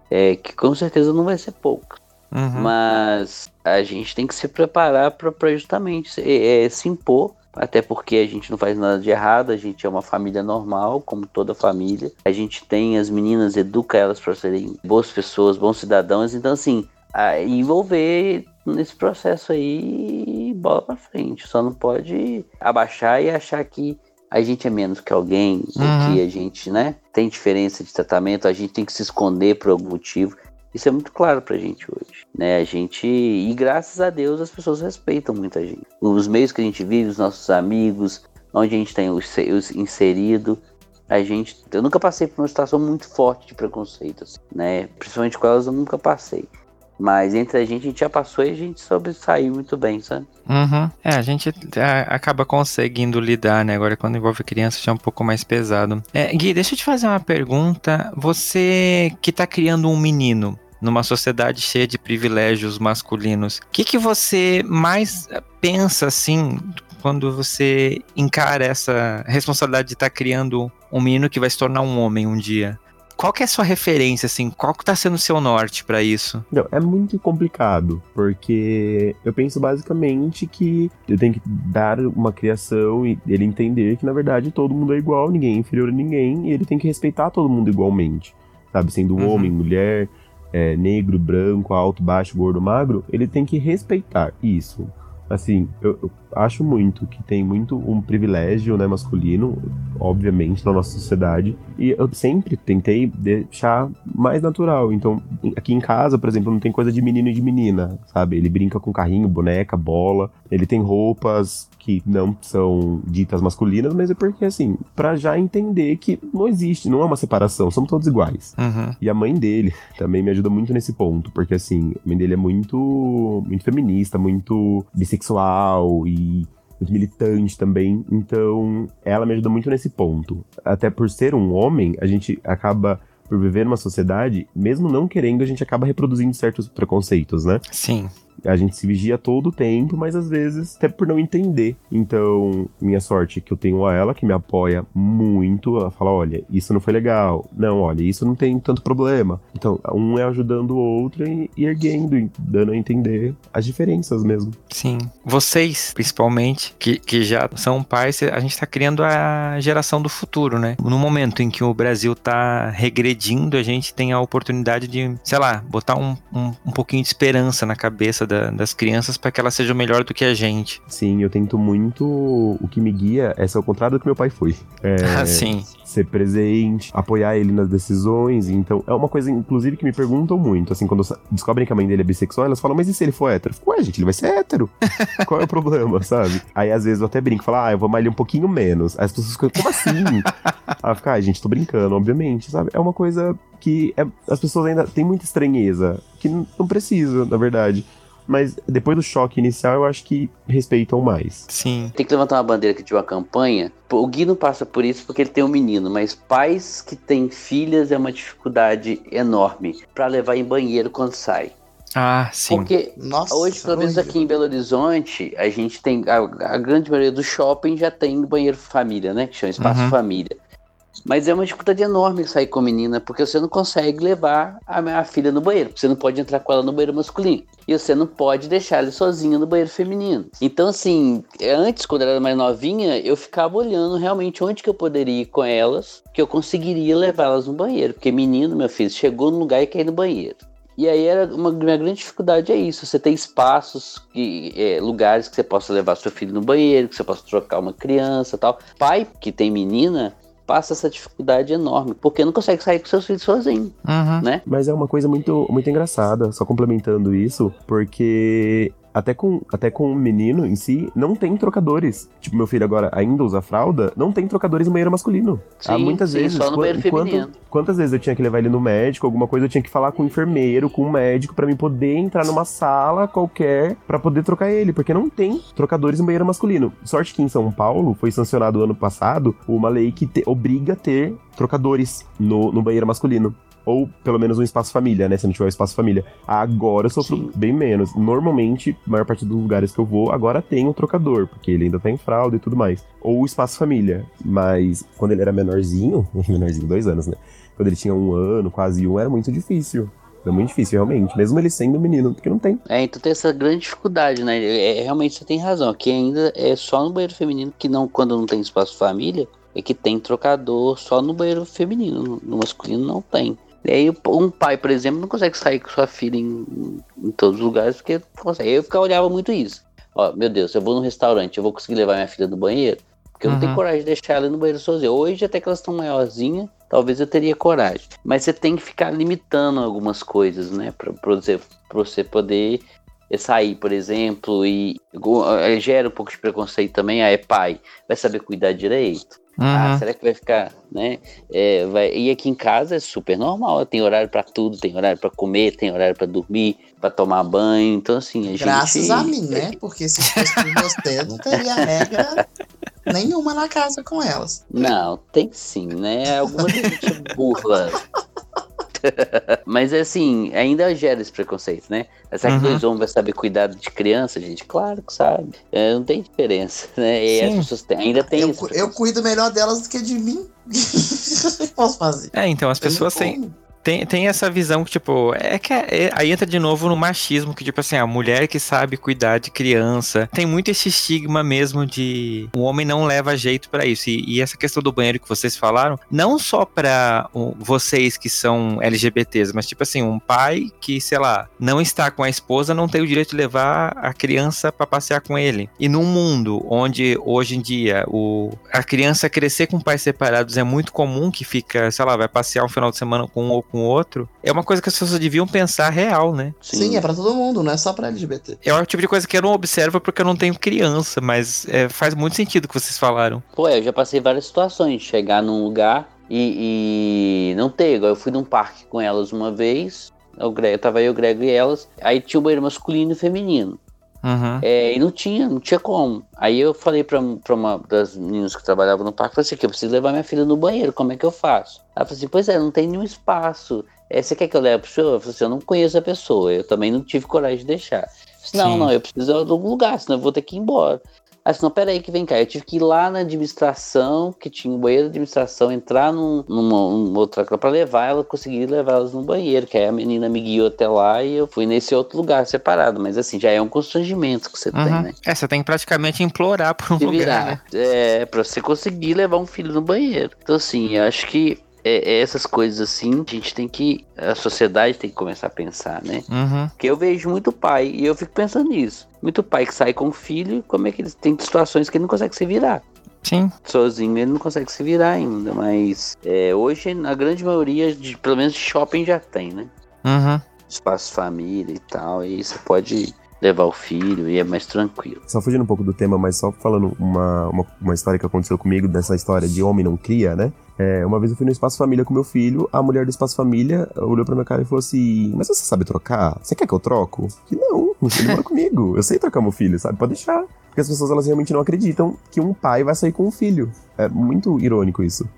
é, que com certeza não vai ser pouco. Uhum. Mas a gente tem que se preparar para justamente se, é, se impor. Até porque a gente não faz nada de errado, a gente é uma família normal, como toda família. A gente tem as meninas, educa elas para serem boas pessoas, bons cidadãos. Então, assim, a- envolver nesse processo aí e bola pra frente. Só não pode abaixar e achar que a gente é menos que alguém, Uhum. que a gente, né, tem diferença de tratamento, a gente tem que se esconder por algum motivo. Isso é muito claro pra gente hoje, né? A gente e graças a Deus as pessoas respeitam muita gente. Os meios que a gente vive, os nossos amigos, onde a gente tem os, os inserido, a gente, eu nunca passei por uma situação muito forte de preconceito, assim, né? Principalmente com elas eu nunca passei. Mas entre a gente, a gente já passou e a gente sobressaiu muito bem, sabe? Uhum. É, a gente é, acaba conseguindo lidar, né? Agora, quando envolve criança, já é um pouco mais pesado. É, Gui, deixa eu te fazer uma pergunta. Você que tá criando um menino numa sociedade cheia de privilégios masculinos, o que, que você mais pensa, assim, quando você encara essa responsabilidade de estar criando um menino que vai se tornar um homem um dia? Qual que é a sua referência, assim? Qual que tá sendo o seu norte pra isso? Não, é muito complicado, porque eu penso basicamente que eu tenho que dar uma criação e ele entender que, na verdade, todo mundo é igual, ninguém é inferior a ninguém, e ele tem que respeitar todo mundo igualmente, sabe? Sendo Uhum. homem, mulher, é, negro, branco, alto, baixo, gordo, magro, ele tem que respeitar isso. Assim, eu, eu acho muito que tem muito um privilégio, né, masculino, obviamente, na nossa sociedade, e eu sempre tentei deixar mais natural. Então, aqui em casa, por exemplo, não tem coisa de menino e de menina, sabe? Ele brinca com carrinho, boneca, bola. Ele tem roupas que não são ditas masculinas, mas é porque, assim, pra já entender que não existe, não é uma separação, somos todos iguais. Uhum. E a mãe dele também me ajuda muito nesse ponto, porque assim, a mãe dele é muito, muito feminista, muito bissexual e muito militante também. Então, ela me ajuda muito nesse ponto. Até por ser um homem, a gente acaba por viver numa sociedade, mesmo não querendo, a gente acaba reproduzindo certos preconceitos, né? Sim. A gente se vigia todo o tempo, mas às vezes até por não entender. Então, minha sorte é que eu tenho a ela que me apoia muito. Ela fala: olha, isso não foi legal. Não, olha, isso não tem tanto problema. Então, um é ajudando o outro e, erguendo, dando a entender as diferenças mesmo. Sim. Vocês, principalmente, que, que já são pais, a gente tá criando a geração do futuro, né? No momento em que o Brasil tá regredindo, a gente tem a oportunidade de, sei lá, botar um, um, um pouquinho de esperança na cabeça da- das crianças para que elas sejam melhor do que a gente. Sim, eu tento muito. O que me guia é ser o contrário do que meu pai foi. É, Assim. ser presente, apoiar ele nas decisões. Então, é uma coisa, inclusive, que me perguntam muito. Assim, quando descobrem que a mãe dele é bissexual, elas falam, mas e se ele for hétero? Eu fico, ué, gente, ele vai ser hétero. Qual é o problema, sabe? Aí, às vezes, eu até brinco, falo, ah, eu vou amar ele um pouquinho menos. Aí as pessoas ficam, como assim? Aí eu fico, ah, gente, tô brincando, obviamente, sabe? É uma coisa que é- as pessoas ainda têm muita estranheza, que não precisa, na verdade. Mas depois do choque inicial eu acho que respeitam mais. Sim. Tem que levantar uma bandeira que de uma campanha. O Gui não passa por isso porque ele tem um menino, mas pais que têm filhas é uma dificuldade enorme para levar em banheiro quando sai. Ah, sim. Porque Nossa, hoje, pelo menos aqui em Belo Horizonte, a gente tem. A, a grande maioria do shopping já tem banheiro família, né? Que chama espaço Uhum. família. Mas é uma dificuldade enorme sair com a menina, porque você não consegue levar a minha filha no banheiro, porque você não pode entrar com ela no banheiro masculino. E você não pode deixar ela sozinha no banheiro feminino. Então, assim, antes, quando ela era mais novinha, eu ficava olhando realmente onde que eu poderia ir com elas, que eu conseguiria levá-las no banheiro. Porque menino, meu filho, chegou no lugar e ir no banheiro. E aí era uma minha grande dificuldade é isso. Você tem espaços, que, é, lugares que você possa levar seu filho no banheiro, que você possa trocar uma criança, tal. Pai que tem menina passa essa dificuldade enorme, porque não consegue sair com seus filhos sozinho, Uhum. né? Mas é uma coisa muito, muito engraçada, só complementando isso, porque até com, até com o menino em si, não tem trocadores. Tipo, meu filho agora ainda usa fralda, não tem trocadores no banheiro masculino. Há Sim, muitas sim, vezes. só no banheiro enquanto- feminino. Quantas vezes eu tinha que levar ele no médico, alguma coisa, eu tinha que falar com o enfermeiro, com o médico, pra mim poder entrar numa sala qualquer pra poder trocar ele, porque não tem trocadores no banheiro masculino. Sorte que em São Paulo foi sancionado ano passado uma lei que te- obriga a ter trocadores no, no banheiro masculino. Ou pelo menos um espaço família, né? Se não tiver um espaço família. Agora eu sofro Sim. bem menos. Normalmente, a maior parte dos lugares que eu vou, agora tem um trocador, porque ele ainda tá em fralda e tudo mais. Ou o espaço família. Mas quando ele era menorzinho, menorzinho, dois anos, né? Quando ele tinha um ano, quase um, era muito difícil. Era muito difícil, realmente. Mesmo ele sendo menino, porque não tem. É, então tem essa grande dificuldade, né? É, é, realmente você tem razão. Aqui ainda é só no banheiro feminino que não, quando não tem espaço família, é que tem trocador só no banheiro feminino. No, no masculino não tem. E aí um pai, por exemplo, não consegue sair com sua filha em, em todos os lugares porque consegue. Eu ficava olhava muito isso. Ó, meu Deus, eu vou num restaurante, eu vou conseguir levar minha filha no banheiro? Porque eu não tenho Uhum. coragem de deixar ela no banheiro sozinha. Hoje, até que elas estão maiorzinhas, talvez eu teria coragem. Mas você tem que ficar limitando algumas coisas, né? Pra, pra, você, pra você poder sair, por exemplo, e eh, gera um pouco de preconceito também. Ah, é pai, vai saber cuidar direito? Ah, Uhum. será que vai ficar, né? É, vai... E aqui em casa é super normal, tem horário pra tudo, tem horário pra comer, tem horário pra dormir, pra tomar banho. Então, assim, a gente. Graças a mim, né? Porque se fosse por você, não teria regra nenhuma na casa com elas. Não, tem sim, né? Algumas a gente burla. Mas assim, ainda gera esse preconceito, né? Será que Uhum. dois homens vão saber cuidar de criança, gente? Claro que sabe. É, não tem diferença, né? E as Sim. pessoas têm, ainda tem Eu, eu cuido melhor delas do que de mim. O que eu posso fazer? É, então as pessoas têm, como. Tem, tem essa visão que, tipo, é que é- aí entra de novo no machismo, que, tipo assim, a mulher que sabe cuidar de criança. Tem muito esse estigma mesmo de o homem não leva jeito pra isso. E, e essa questão do banheiro que vocês falaram, não só pra o- vocês que são LGBTs, mas, tipo assim, um pai que, sei lá, não está com a esposa, não tem o direito de levar a criança pra passear com ele. E num mundo onde hoje em dia o, a criança crescer com pais separados é muito comum que fica, sei lá, vai passear um final de semana com um ou com outro, é uma coisa que as pessoas deviam pensar real, né? Sim, é pra todo mundo, não é só pra LGBT. É o tipo de coisa que eu não observo porque eu não tenho criança, mas é, faz muito sentido o que vocês falaram. Pô, eu já passei várias situações chegar num lugar e, e não ter. Igual Eu fui num parque com elas uma vez, o Greg, tava eu, o Greg e elas, aí tinha o banheiro masculino e feminino. Uhum. É, e não tinha, não tinha como. Aí eu falei pra, pra uma das meninas que trabalhava no parque, falei assim, que eu preciso levar minha filha no banheiro, como é que eu faço? Ela falou assim, pois é, não tem nenhum espaço. É, você quer que eu leve pro senhor? Eu falei assim, eu não conheço a pessoa, eu também não tive coragem de deixar. Disse, não, Sim. não, eu preciso de algum lugar, senão eu vou ter que ir embora. Disse, não, peraí que vem cá. Eu tive que ir lá na administração, que tinha um banheiro de administração, entrar num, numa, numa outra pra levar ela, conseguir levar elas no banheiro, que aí a menina me guiou até lá e eu fui nesse outro lugar separado. Mas assim, já é um constrangimento que você tem, Uhum. né? É, você tem que praticamente implorar por um Se lugar, virar. né? É, pra você conseguir levar um filho no banheiro. Então, assim, eu acho que é, é essas coisas assim, a gente tem que. A sociedade tem que começar a pensar, né? Uhum. Porque eu vejo muito pai, e eu fico pensando nisso. Muito pai que sai com o filho, como é que eles tem situações que ele não consegue se virar. Sim. Sozinho ele não consegue se virar ainda, mas é, hoje a grande maioria, de, pelo menos de shopping já tem, né? Uhum. Espaço família e tal, e você pode levar o filho e é mais tranquilo. Só fugindo um pouco do tema, mas só falando uma, uma, uma história que aconteceu comigo, dessa história de homem não cria, né? É, uma vez eu fui no Espaço Família com meu filho, a mulher do Espaço Família olhou pra minha cara e falou assim: Mas você sabe trocar? Você quer que eu troco? Que não, ele mora comigo. Eu sei trocar meu filho, sabe? Pode deixar. Porque as pessoas elas realmente não acreditam que um pai vai sair com um filho. É muito irônico isso.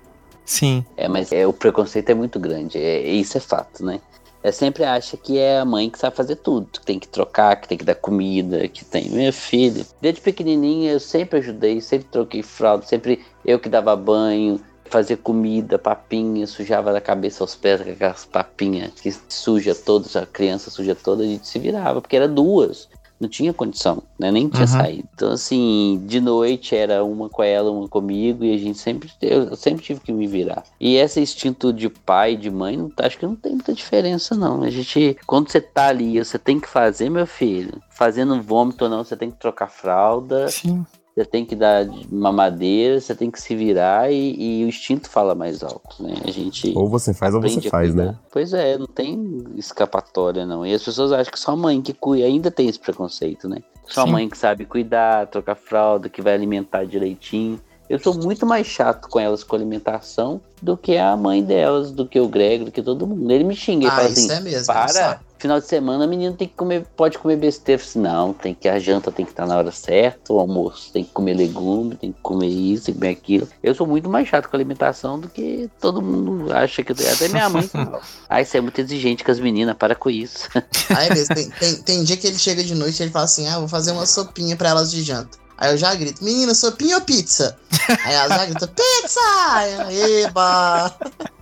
Sim. É, mas é, o preconceito é muito grande. É, isso é fato, né? É sempre acha que é a mãe que sabe fazer tudo, que tem que trocar, que tem que dar comida, que tem. Minha filha, desde pequenininha eu sempre ajudei, sempre troquei fralda, sempre eu que dava banho, fazia comida, papinha, sujava da cabeça aos pés com aquelas papinhas que suja todas, a criança suja toda, a gente se virava, porque era duas não tinha condição, né? Nem tinha uhum. saído. Então, assim, de noite era uma com ela, uma comigo, e a gente sempre, eu sempre tive que me virar. E esse instinto de pai, de mãe, não, acho que não tem muita diferença, não. A gente, quando você tá ali, você tem que fazer, meu filho, fazendo vômito ou não, você tem que trocar fralda. Sim você tem que dar mamadeira, você tem que se virar e, e, o instinto fala mais alto, né? A gente ou você faz ou você faz, né? Pois é, não tem escapatória não. E as pessoas acham que só a mãe que cuida, ainda tem esse preconceito, né? Só Sim. a mãe que sabe cuidar, trocar fralda, que vai alimentar direitinho. Eu sou muito mais chato com elas com alimentação do que a mãe delas, do que o Greg, do que todo mundo. Ele me xinga e ah, fala assim: é mesmo, para, final de semana a menina tem que comer, pode comer besteira. Assim, não, tem que a janta tem que estar na hora certa, o almoço tem que comer legume, tem que comer isso, tem que comer aquilo. Eu sou muito mais chato com a alimentação do que todo mundo acha que eu tenho. Até minha mãe. Ai, você é muito exigente com as meninas, para com isso. Aí mesmo, tem, tem, tem dia que ele chega de noite e ele fala assim: ah, vou fazer uma sopinha para elas de janta. Aí eu já grito, menina, sopinha ou pizza? Aí ela já grita, pizza! Eba!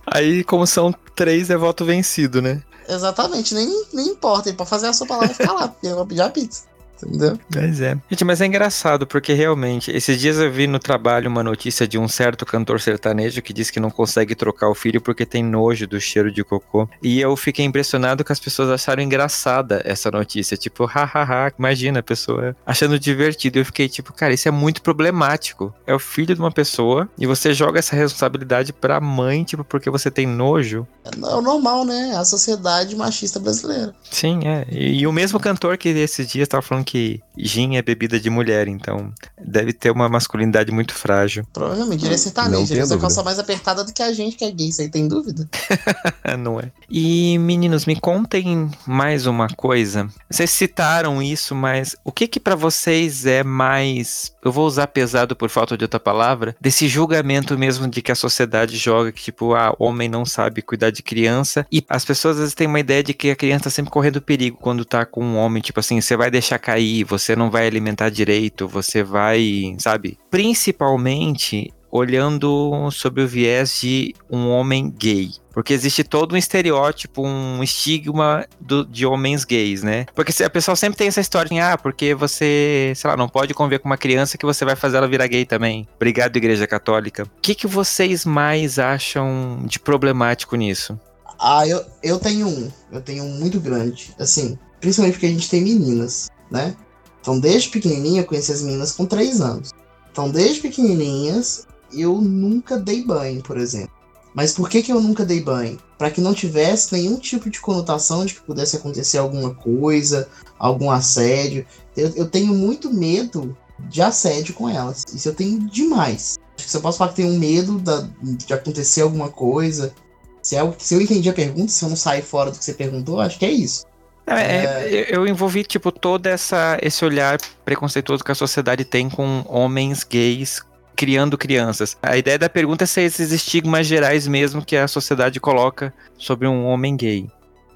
Aí, como são três, é voto vencido, né? Exatamente, nem, nem importa. Ele pode fazer a sopa lá e ficar lá, porque eu vou pedir a pizza. Entendeu? Pois é. Gente, mas é engraçado, porque realmente, esses dias eu vi no trabalho uma notícia de um certo cantor sertanejo que diz que não consegue trocar o filho porque tem nojo do cheiro de cocô. E eu fiquei impressionado que as pessoas acharam engraçada essa notícia. Tipo, hahaha, imagina a pessoa achando divertido. Eu fiquei tipo, cara, isso é muito problemático. É o filho de uma pessoa e você joga essa responsabilidade pra mãe, tipo, porque você tem nojo. É o normal, né? A sociedade machista brasileira. Sim, é. E, e o mesmo cantor que esses dias tava falando que gin é bebida de mulher, então deve ter uma masculinidade muito frágil. Provavelmente, ele é sertanejo, ele usa calça mais apertada do que a gente que é gay, isso aí tem dúvida? Não é. E meninos, me contem mais uma coisa. Vocês citaram isso, mas o que que para vocês é mais, eu vou usar pesado por falta de outra palavra, desse julgamento mesmo de que a sociedade joga que tipo, ah, homem não sabe cuidar de criança e as pessoas às vezes têm uma ideia de que a criança tá sempre correndo perigo quando tá com um homem, tipo assim, você vai deixar cair, você não vai alimentar direito, você vai, sabe? Principalmente olhando sob o viés de um homem gay. Porque existe todo um estereótipo, um estigma do, de homens gays, né? Porque a pessoa sempre tem essa história de, ah, porque você, sei lá, não pode conviver com uma criança que você vai fazer ela virar gay também. Obrigado, Igreja Católica. O que, que vocês mais acham de problemático nisso? Ah, eu, eu tenho um. Eu tenho um muito grande. Assim, principalmente porque a gente tem meninas né? Então, desde pequenininha, eu conheci as meninas com 3 anos. Então, desde pequenininhas, eu nunca dei banho, por exemplo. Mas por que, que eu nunca dei banho? Para que não tivesse nenhum tipo de conotação de que pudesse acontecer alguma coisa, algum assédio. Eu, eu tenho muito medo de assédio com elas. Isso eu tenho demais. Acho que se eu posso falar que tenho medo da, de acontecer alguma coisa. Se, é, se eu entendi a pergunta, se eu não sair fora do que você perguntou, acho que é isso. É, é, eu envolvi, tipo, todo essa, esse olhar preconceituoso que a sociedade tem com homens gays criando crianças. A ideia da pergunta é se esses estigmas gerais mesmo que a sociedade coloca sobre um homem gay.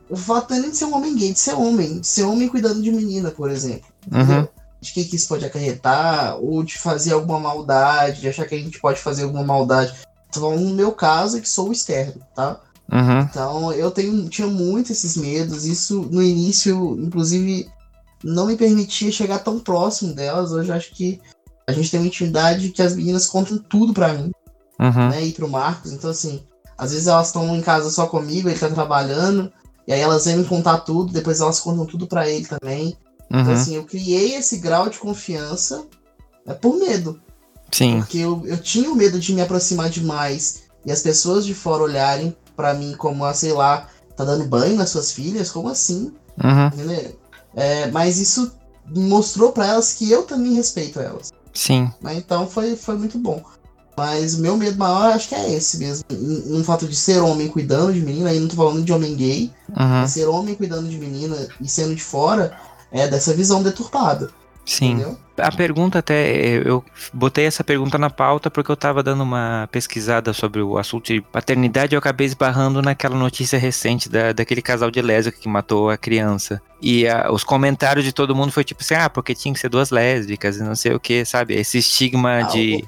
O fato é nem de ser um homem gay, de ser homem. De ser homem cuidando de menina, por exemplo. Uhum. De que, que isso pode acarretar, ou de fazer alguma maldade, de achar que a gente pode fazer alguma maldade. Então, no meu caso, é que sou o externo, tá? Uhum. Então eu tenho, tinha muito esses medos. Isso no início, inclusive, não me permitia chegar tão próximo delas. Hoje acho que a gente tem uma intimidade que as meninas contam tudo para mim. Uhum. Né, e pro Marcos. Então, assim, às vezes elas estão em casa só comigo, ele tá trabalhando, e aí elas vêm me contar tudo, depois elas contam tudo para ele também. Então, uhum. Então, assim, eu criei esse grau de confiança né, por medo. Sim. Porque eu, eu tinha o medo de me aproximar demais e as pessoas de fora olharem para mim como, a, sei lá, tá dando banho nas suas filhas? Como assim? Uhum. É, mas isso mostrou para elas que eu também respeito elas. Sim. Mas então foi, foi muito bom. Mas o meu medo maior acho que é esse mesmo. Um fato de ser homem cuidando de menina, aí não tô falando de homem gay, Uhum. ser homem cuidando de menina e sendo de fora é dessa visão deturpada. Sim. Entendeu? A pergunta até, eu botei essa pergunta na pauta porque eu tava dando uma pesquisada sobre o assunto de paternidade e eu acabei esbarrando naquela notícia recente da, daquele casal de lésbica que matou a criança. E a- os comentários de todo mundo foi tipo assim, ah, porque tinha que ser duas lésbicas e não sei o que, sabe? Esse estigma Ah, de...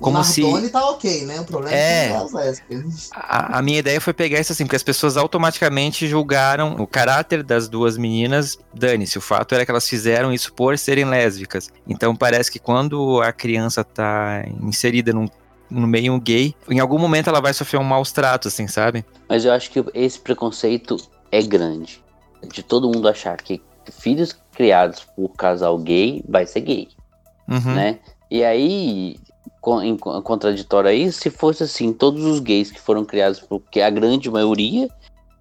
Como o se... Tá ok, né? O problema É. é, as lésbicas. A, a minha ideia foi pegar isso assim, porque as pessoas automaticamente julgaram o caráter das duas meninas. Dane-se, o fato era que elas fizeram isso por serem lésbicas. Então parece que quando a criança tá inserida num, no meio gay, em algum momento ela vai sofrer um maus tratos, assim, sabe? Mas eu acho que esse preconceito é grande. De todo mundo achar que filhos criados por casal gay vai ser gay, Uhum. né? E aí, em contraditório a isso, se fosse assim, todos os gays que foram criados por que a grande maioria,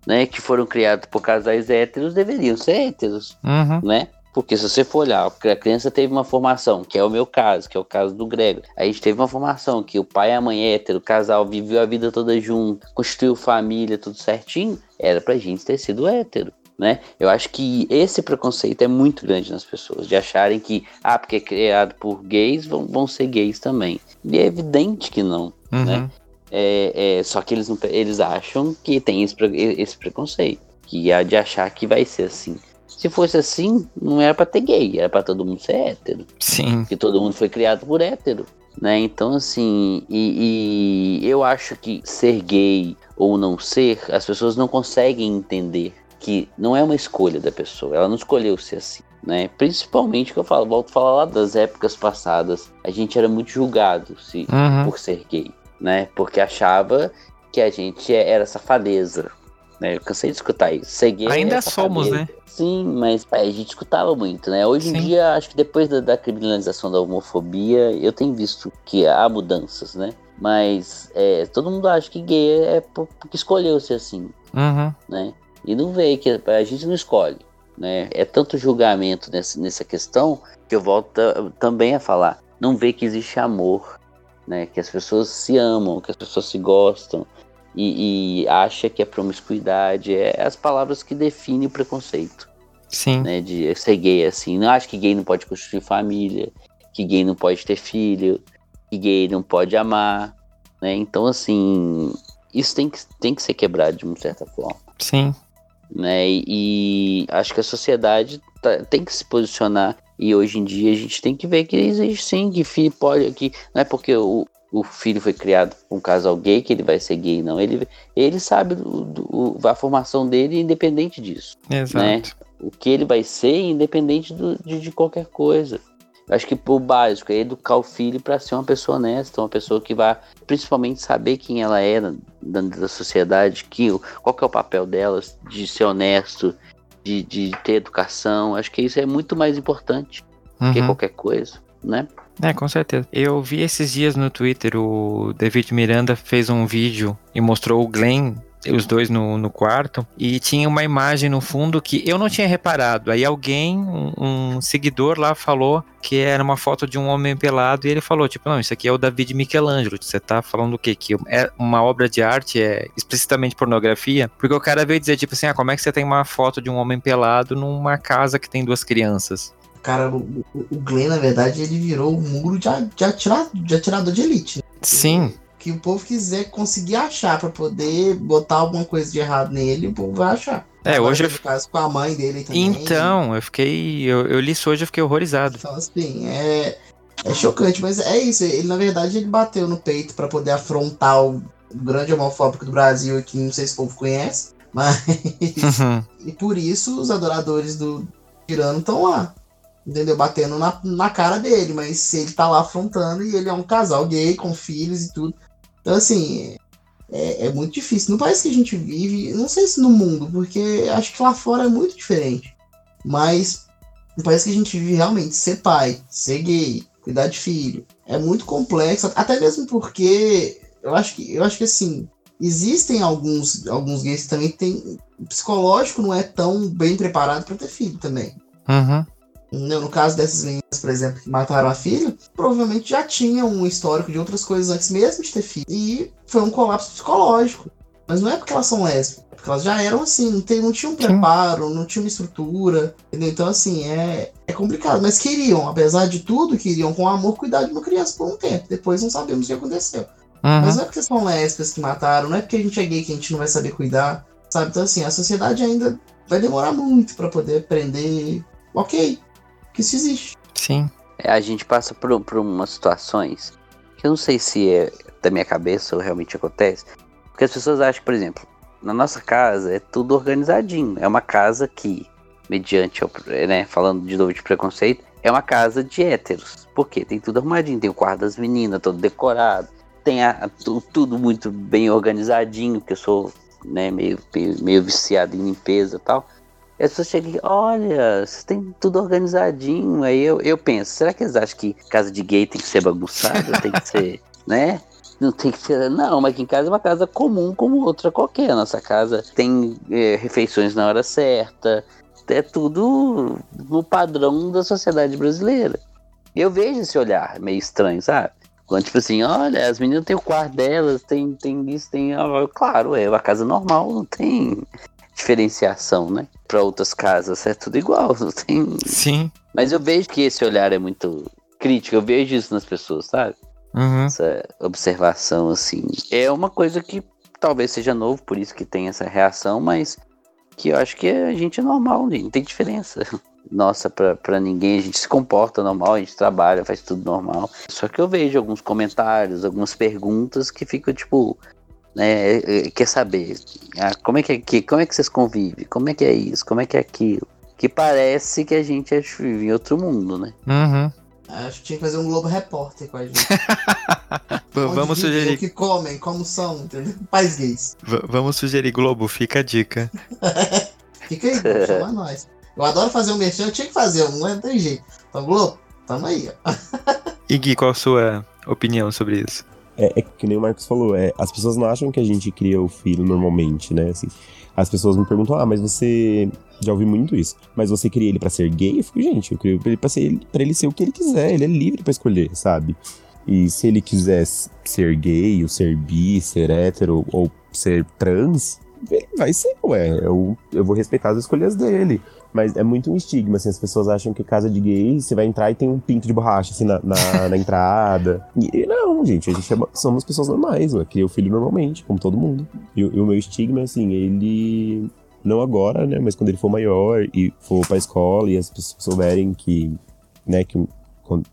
né, que foram criados por casais héteros deveriam ser héteros, Uhum. né? Porque se você for olhar, a criança teve uma formação, que é o meu caso, que é o caso do Grego. A gente teve uma formação que o pai e a mãe é hétero, o casal viveu a vida toda junto, construiu família, tudo certinho, era pra gente ter sido hétero. Né? Eu acho que esse preconceito é muito grande nas pessoas, de acharem que, ah, porque é criado por gays, vão, vão ser gays também. E é evidente que não. Uhum. né? É, é, só que eles, não- eles acham que tem esse, esse preconceito, que é de achar que vai ser assim. Se fosse assim, não era pra ter gay, era pra todo mundo ser hétero. Sim. Porque todo mundo foi criado por hétero. Né? Então, assim, e, e eu acho que ser gay ou não ser, as pessoas não conseguem entender que não é uma escolha da pessoa, ela não escolheu ser assim. Né? Principalmente que eu falo, volto a falar lá das épocas passadas, a gente era muito julgado se, Uhum. por ser gay, né? Porque achava que a gente era safadeza, né? Eu cansei de escutar isso. Ser gay Ainda é somos, né? Sim, mas é, a gente escutava muito, né? Hoje Sim. em dia, acho que depois da, da criminalização da homofobia, eu tenho visto que há mudanças, né? Mas é, todo mundo acha que gay é por- porque escolheu ser assim, Uhum. né? E não vê que a gente não escolhe, né? É tanto julgamento nessa, nessa questão que eu volto ta- também a falar. Não vê que existe amor, né? Que as pessoas se amam, que as pessoas se gostam e, e acha que a promiscuidade é as palavras que definem o preconceito, Sim. né? De ser gay assim. Não acha que gay não pode construir família, que gay não pode ter filho, que gay não pode amar, né? Então assim, isso tem que, tem que ser quebrado de uma certa forma Sim. Né? E, e acho que a sociedade tá- tem que se posicionar. E hoje em dia a gente tem que ver que existe sim, que filho pode. Que, não é porque o, o filho foi criado com um casal gay que ele vai ser gay, não. Ele, ele sabe do, do- a formação dele independente disso. Exato. O que ele vai ser independente do- de, de qualquer coisa. Acho que o básico é educar o filho para ser uma pessoa honesta, uma pessoa que vai principalmente saber quem ela é dentro da sociedade, que, qual que é o papel delas, de ser honesto, de, de ter educação. Acho que isso é muito mais importante que Uhum. qualquer coisa, né? É, com certeza. Eu vi esses dias no Twitter, o David Miranda fez um vídeo e mostrou o Glenn, os dois no, no quarto, e tinha uma imagem no fundo que eu não tinha reparado. Aí alguém, um, um seguidor lá, falou que era uma foto de um homem pelado, e ele falou, tipo, não, isso aqui é o David Michelangelo. Você tá falando o quê? Que é uma obra de arte, é explicitamente pornografia? Porque o cara veio dizer, tipo assim, ah, como é que você tem uma foto de um homem pelado numa casa que tem duas crianças? Cara, o, o- o Glenn, na verdade, ele virou um muro de, de, atira- de atirador de elite. né? Sim, Que o povo quiser conseguir achar pra poder botar alguma coisa de errado nele, o povo vai achar. É, Agora hoje eu- teve caso com a mãe dele também. Então, eu fiquei. Eu, eu li isso hoje e eu fiquei horrorizado. Então, assim, é, é chocante, mas é isso. Ele, na verdade, ele bateu no peito pra poder afrontar o grande homofóbico do Brasil aqui, não sei se o povo conhece, mas. Uhum. e por isso os adoradores do tirano estão lá. Entendeu? Batendo na, na cara dele, mas ele tá lá afrontando e ele é um casal gay com filhos e tudo. Então, assim, é, é muito difícil. No país que a gente vive, não sei se no mundo, porque acho que lá fora é muito diferente. Mas no país que a gente vive, realmente, ser pai, ser gay, cuidar de filho, é muito complexo. Até mesmo porque eu acho que, eu acho que assim, existem alguns, alguns gays que também têm. Psicológico não é tão bem preparado para ter filho também. Uhum. No caso dessas meninas, por exemplo, que mataram a filha, provavelmente já tinham um histórico de outras coisas antes mesmo de ter filho. E foi um colapso psicológico. Mas não é porque elas são lésbicas, é porque elas já eram assim, não, tem, não tinham um preparo, não tinha uma estrutura. Entendeu? Então, assim, é, é complicado. Mas queriam, apesar de tudo, queriam com amor cuidar de uma criança por um tempo. Depois não sabemos o que aconteceu. Uhum. Mas não é porque são lésbicas que mataram, não é porque a gente é gay que a gente não vai saber cuidar. Sabe? Então, assim, a sociedade ainda vai demorar muito para poder aprender. Ok, que isso existe. Sim. É, a gente passa por, por umas situações que eu não sei se é da minha cabeça ou realmente acontece. Porque as pessoas acham por exemplo, na nossa casa é tudo organizadinho. É uma casa que, mediante, né, falando de novo de preconceito, é uma casa de héteros. Porque tem tudo arrumadinho, tem o quarto das meninas, todo decorado, tem a, tudo muito bem organizadinho, porque eu sou né, meio, meio, meio viciado em limpeza e tal. E as pessoas chegam e olha, você tem tudo organizadinho. Aí eu, eu penso, será que eles acham que casa de gay tem que ser bagunçada? tem que ser, né? Não tem que ser. Não, mas aqui em casa é uma casa comum como outra qualquer. Nossa casa tem é, refeições na hora certa. É tudo no padrão da sociedade brasileira. Eu vejo esse olhar meio estranho, sabe? Quando, tipo assim, olha, as meninas têm o quarto delas, tem, tem isso, tem. Claro, é uma casa normal, não tem diferenciação, né? Para outras casas é tudo igual, não tem. Sim. Mas eu vejo que esse olhar é muito crítico, eu vejo isso nas pessoas, sabe? Uhum. Essa observação, assim. É uma coisa que talvez seja novo, por isso que tem essa reação, mas que eu acho que a gente é normal, não tem diferença nossa para ninguém, a gente se comporta normal, a gente trabalha, faz tudo normal. Só que eu vejo alguns comentários, algumas perguntas que ficam tipo, né, é, é, quer saber, ah, como é que é como é que vocês convivem? Como é que é isso? Como é que é aquilo? Que parece que a gente vive em outro mundo, né? Uhum. Acho que tinha que fazer um Globo Repórter com a gente. vamos sugerir. O que comem, como são, entendeu? Pais gays. V vamos sugerir Globo, fica a dica. fica aí, chama nós. Eu adoro fazer um merchan, eu tinha que fazer, não tem jeito. Então, Globo, tamo aí, ó. e Gui, qual a sua opinião sobre isso? É, é, que nem o Marcos falou, é, as pessoas não acham que a gente cria o filho normalmente, né? Assim, as pessoas me perguntam, ah, mas você. Já ouvi muito isso. Mas você cria ele para ser gay? Eu fico, gente, eu crio ele pra, ser, pra ele ser o que ele quiser. Ele é livre para escolher, sabe? E se ele quiser ser gay, ou ser bi, ser hétero, ou ser trans, ele vai ser, ué. Eu, eu vou respeitar as escolhas dele. Mas é muito um estigma, assim, as pessoas acham que casa de gay, você vai entrar e tem um pinto de borracha, assim, na, na, na entrada. E não, gente, a gente é, somos pessoas normais, ué, cria filho normalmente, como todo mundo. E, e o meu estigma, assim, ele não agora, né, mas quando ele for maior e for pra escola e as pessoas souberem que, né, que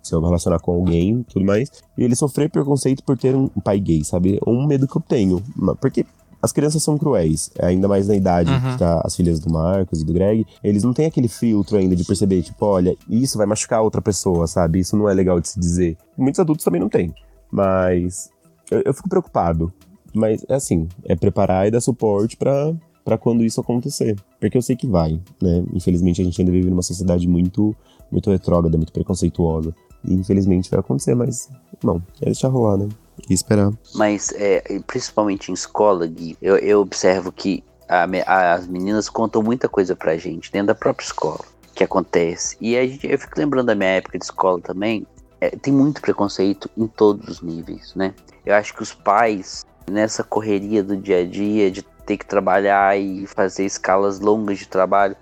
se eu relacionar com alguém tudo mais, e ele sofrer preconceito por ter um pai gay, sabe? Um medo que eu tenho. Porque as crianças são cruéis, ainda mais na idade uhum. que tá as filhas do Marcos e do Greg. Eles não têm aquele filtro ainda de perceber, tipo, olha, isso vai machucar outra pessoa, sabe? Isso não é legal de se dizer. Muitos adultos também não têm. Mas eu, eu fico preocupado. Mas é assim, é preparar e dar suporte para para quando isso acontecer. Porque eu sei que vai, né? Infelizmente a gente ainda vive numa sociedade muito muito retrógrada, muito preconceituosa. E infelizmente vai acontecer, mas não, é deixar rolar, né? E esperar. Mas, é, principalmente em escola, Gui, eu, eu observo que a, a, as meninas contam muita coisa pra gente dentro da própria escola que acontece. E a gente, eu fico lembrando da minha época de escola também. É, tem muito preconceito em todos os níveis, né? Eu acho que os pais, nessa correria do dia a dia, de ter que trabalhar e fazer escalas longas de trabalho,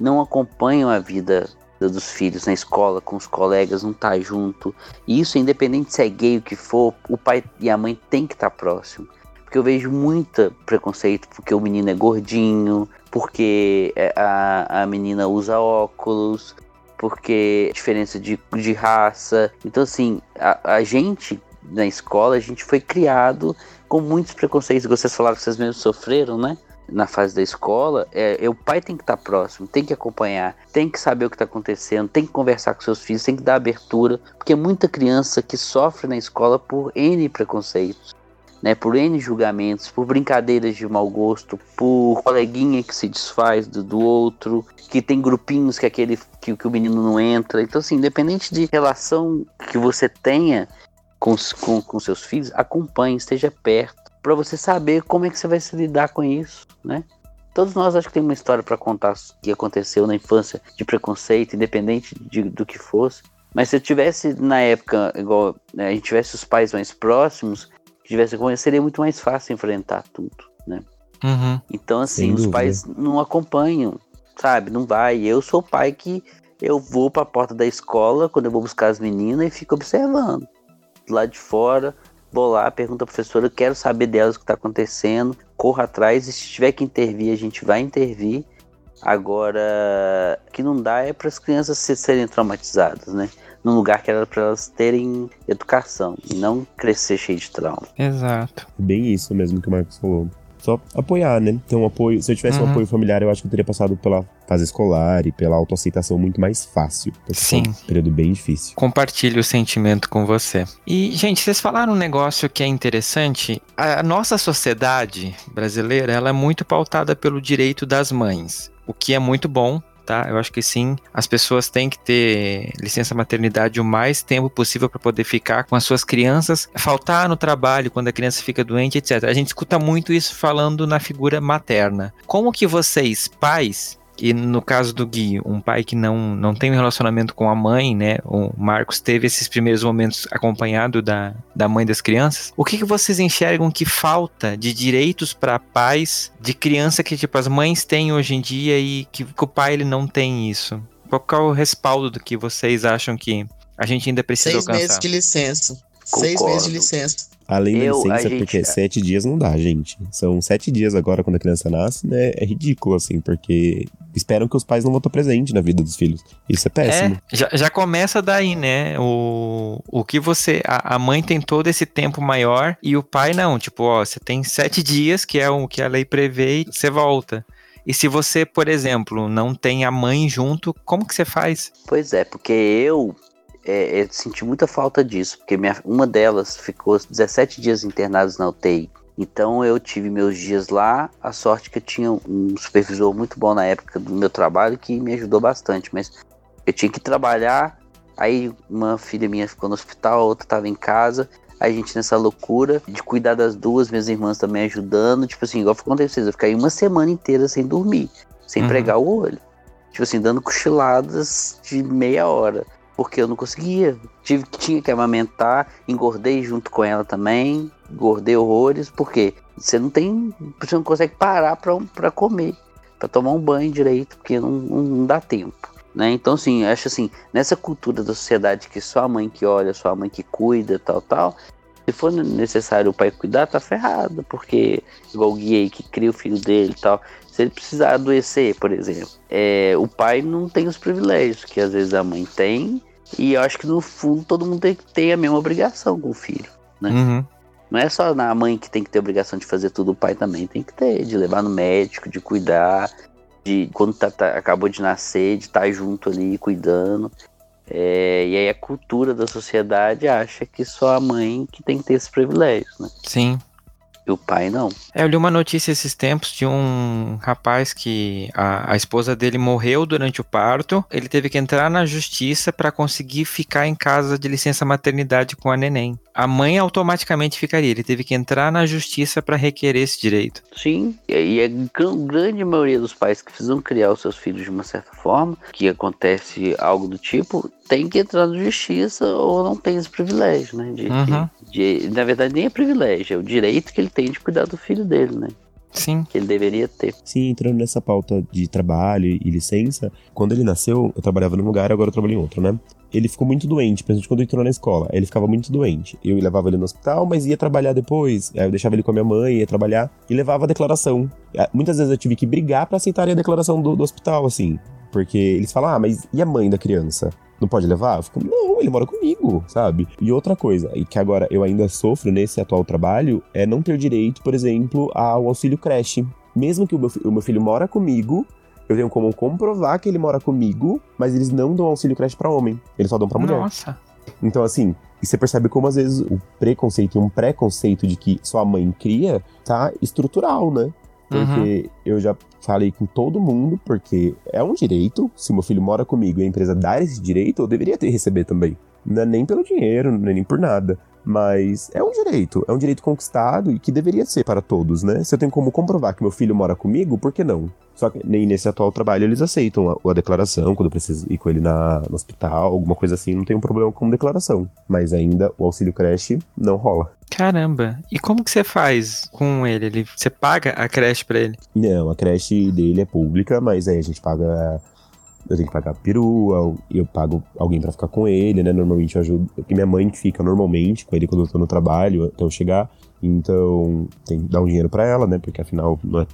não acompanham a vida dos filhos na escola, com os colegas, não tá junto. E isso, independente se é gay o que for, o pai e a mãe tem que estar tá próximo. Porque eu vejo muito preconceito porque o menino é gordinho, porque é, a, a menina usa óculos, porque diferença de, de raça. Então, assim, a, a gente na escola, a gente foi criado com muitos preconceitos. Vocês falaram que vocês mesmos sofreram, né? Na fase da escola, é, é, o pai tem que estar tá próximo, tem que acompanhar, tem que saber o que está acontecendo, tem que conversar com seus filhos, tem que dar abertura, porque é muita criança que sofre na escola por N preconceitos. Né, por N julgamentos, por brincadeiras de mau gosto, por coleguinha que se desfaz do, do outro, que tem grupinhos que aquele que, que o menino não entra. Então, assim, independente de relação que você tenha com, com, com seus filhos, acompanhe, esteja perto para você saber como é que você vai se lidar com isso, né? Todos nós acho que tem uma história para contar que aconteceu na infância de preconceito, independente de, do que fosse. Mas se eu tivesse na época, igual né, a gente tivesse os pais mais próximos, que tivesse seria muito mais fácil enfrentar tudo, né? Uhum. Então, assim, os pais não acompanham, sabe? Não vai. Eu sou o pai que eu vou para a porta da escola quando eu vou buscar as meninas e fico observando. Lá de fora, vou lá, pergunto à professora, quero saber delas o que está acontecendo, corro atrás e se tiver que intervir, a gente vai intervir. Agora, o que não dá é para as crianças serem traumatizadas, né? Num lugar que era para elas terem educação e não crescer cheio de trauma. Exato. Bem isso mesmo que o Marcos falou só apoiar, né? Ter um apoio. Se eu tivesse uhum. um apoio familiar, eu acho que eu teria passado pela fase escolar e pela autoaceitação muito mais fácil. Sim. um período bem difícil. Compartilho o sentimento com você. E, gente, vocês falaram um negócio que é interessante. A nossa sociedade brasileira, ela é muito pautada pelo direito das mães. O que é muito bom, tá? Eu acho que sim, as pessoas têm que ter licença maternidade o mais tempo possível para poder ficar com as suas crianças, faltar no trabalho quando a criança fica doente, etc. A gente escuta muito isso falando na figura materna. Como que vocês, pais, e no caso do Gui, um pai que não, não tem um relacionamento com a mãe, né? O Marcos teve esses primeiros momentos acompanhado da, da mãe das crianças. O que, que vocês enxergam que falta de direitos para pais de criança que, tipo, as mães têm hoje em dia e que, que o pai ele não tem isso? Qual é o respaldo do que vocês acham que a gente ainda precisa Seis alcançar? meses de licença. Concordo. Seis meses de licença. Além da licença, gente... porque sete dias não dá, gente. São sete dias agora quando a criança nasce, né? É ridículo, assim, porque esperam que os pais não vão estar presentes na vida dos filhos. Isso é péssimo. É, já, já começa daí, né? O, o que você. A, a, mãe tem todo esse tempo maior e o pai não. Tipo, ó, você tem sete dias, que é o que a lei prevê, e você volta. E se você, por exemplo, não tem a mãe junto, como que você faz? Pois é, porque eu é, é, senti muita falta disso, porque minha, uma delas ficou 17 dias internadas na UTI. Então eu tive meus dias lá, a sorte que eu tinha um supervisor muito bom na época do meu trabalho que me ajudou bastante, mas eu tinha que trabalhar, aí uma filha minha ficou no hospital, a outra estava em casa, a gente nessa loucura de cuidar das duas, minhas irmãs também ajudando, tipo assim, igual eu contei pra vocês, eu fiquei uma semana inteira sem dormir, sem uhum. pregar o olho. Tipo assim, dando cochiladas de meia hora porque eu não conseguia. Tive, tinha que amamentar, engordei junto com ela também, engordei horrores, porque você não tem, você não consegue parar para comer, para tomar um banho direito, porque não, não, não dá tempo. Né? Então, assim, acho assim, nessa cultura da sociedade que só a mãe que olha, só a mãe que cuida, tal, tal, se for necessário o pai cuidar, tá ferrado, porque igual o Gui que cria o filho dele e tal, se ele precisar adoecer, por exemplo, é, o pai não tem os privilégios que às vezes a mãe tem. E eu acho que no fundo todo mundo tem que ter a mesma obrigação com o filho, né? Uhum. Não é só a mãe que tem que ter obrigação de fazer tudo, o pai também tem que ter, de levar no médico, de cuidar, de quando tá, tá acabou de nascer, de estar tá junto ali cuidando. É, e aí a cultura da sociedade acha que só a mãe que tem que ter esses privilégios, né? Sim. E o pai não. É, eu li uma notícia esses tempos de um rapaz que a, a esposa dele morreu durante o parto. Ele teve que entrar na justiça para conseguir ficar em casa de licença maternidade com a neném. A mãe automaticamente ficaria. Ele teve que entrar na justiça para requerer esse direito. Sim, e a grande maioria dos pais que precisam criar os seus filhos de uma certa forma, que acontece algo do tipo, tem que entrar na justiça ou não tem esse privilégio, né? De, uhum. De, na verdade, nem é privilégio, é o direito que ele tem de cuidar do filho dele, né? Sim. Que ele deveria ter. Sim, entrando nessa pauta de trabalho e licença, quando ele nasceu, eu trabalhava num lugar, agora eu trabalho em outro, né? Ele ficou muito doente, principalmente quando entrou na escola. Ele ficava muito doente. Eu levava ele no hospital, mas ia trabalhar depois. Aí eu deixava ele com a minha mãe, ia trabalhar e levava a declaração. Muitas vezes eu tive que brigar para aceitarem a declaração do, do hospital, assim. Porque eles falam, ah, mas e a mãe da criança? não pode levar? Eu fico, não, ele mora comigo, sabe? E outra coisa, e que agora eu ainda sofro nesse atual trabalho, é não ter direito, por exemplo, ao auxílio creche. Mesmo que o meu, o meu filho mora comigo, eu tenho como comprovar que ele mora comigo, mas eles não dão auxílio creche para homem, eles só dão para mulher. Nossa. Então, assim, e você percebe como às vezes o preconceito e um preconceito de que sua mãe cria tá estrutural, né? Porque uhum. eu já falei com todo mundo, porque é um direito. Se meu filho mora comigo e a empresa dar esse direito, eu deveria ter receber também. Não é nem pelo dinheiro, não é nem por nada. Mas é um direito, é um direito conquistado e que deveria ser para todos, né? Se eu tenho como comprovar que meu filho mora comigo, por que não? Só que nem nesse atual trabalho eles aceitam a, a declaração, quando eu preciso ir com ele na, no hospital, alguma coisa assim, não tem um problema com declaração. Mas ainda o auxílio creche não rola. Caramba, e como que você faz com ele? ele você paga a creche para ele? Não, a creche dele é pública, mas aí a gente paga eu tenho que pagar perua, eu pago alguém para ficar com ele, né? Normalmente eu ajudo. Porque minha mãe fica normalmente com ele quando eu tô no trabalho, até eu chegar. Então, tem que dar um dinheiro para ela, né? Porque afinal não é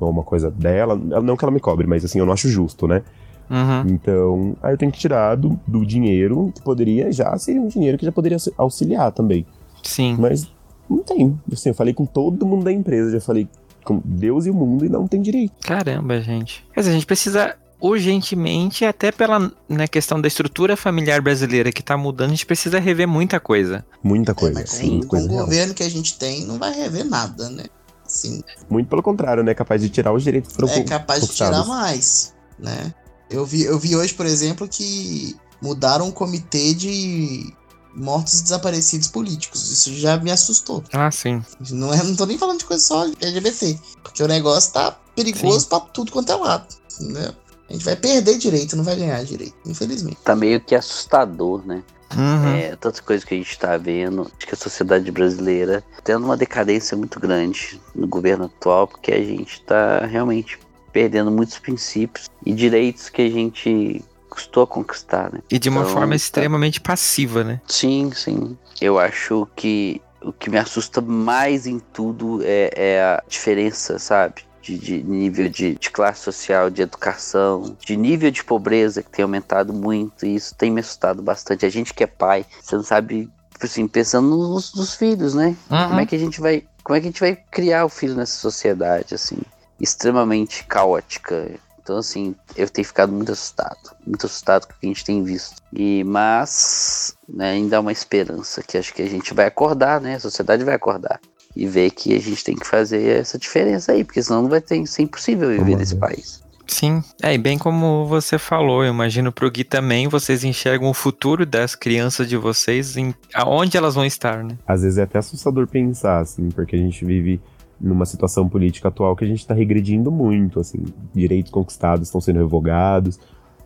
uma coisa dela. Não que ela me cobre, mas assim, eu não acho justo, né? Uhum. Então, aí eu tenho que tirar do, do dinheiro que poderia já ser um dinheiro que já poderia auxiliar também. Sim. Mas não tem. Assim, eu falei com todo mundo da empresa, já falei com Deus e o mundo e não tem direito. Caramba, gente. Quer dizer, a gente precisa urgentemente, até pela né, questão da estrutura familiar brasileira que tá mudando, a gente precisa rever muita coisa. Muita coisa. É, mas com, sim, com coisa o real. governo que a gente tem, não vai rever nada, né? Assim, Muito pelo contrário, né? Capaz de tirar os direitos que foram é capaz de tirar mais, né? Eu vi, eu vi hoje, por exemplo, que mudaram o comitê de mortos e desaparecidos políticos. Isso já me assustou. Ah, sim. Não, é, não tô nem falando de coisa só LGBT, porque o negócio tá perigoso pra tudo quanto é lado, né? A gente vai perder direito, não vai ganhar direito, infelizmente. Tá meio que assustador, né? Uhum. É, tantas coisas que a gente tá vendo. Acho que a sociedade brasileira tá tendo uma decadência muito grande no governo atual, porque a gente tá realmente perdendo muitos princípios e direitos que a gente custou a conquistar, né? E de uma Então, forma tá. extremamente passiva, né? Sim, sim. Eu acho que o que me assusta mais em tudo é, é a diferença, sabe? De, de nível de, de classe social, de educação, de nível de pobreza que tem aumentado muito. E isso tem me assustado bastante. A gente que é pai, você não sabe, tipo assim, pensando nos, nos filhos, né? Como é que a gente vai. Como é que a gente vai criar o filho nessa sociedade, assim, extremamente caótica? Então, assim, eu tenho ficado muito assustado, muito assustado com o que a gente tem visto. E, mas, né, ainda há uma esperança que acho que a gente vai acordar, né? A sociedade vai acordar e ver que a gente tem que fazer essa diferença aí, porque senão não vai ter, ser impossível viver nesse país. Sim. É, e bem como você falou, eu imagino pro Gui também, vocês enxergam o futuro das crianças de vocês, em aonde elas vão estar, né? Às vezes é até assustador pensar, assim, porque a gente vive numa situação política atual que a gente tá regredindo muito, assim, direitos conquistados estão sendo revogados,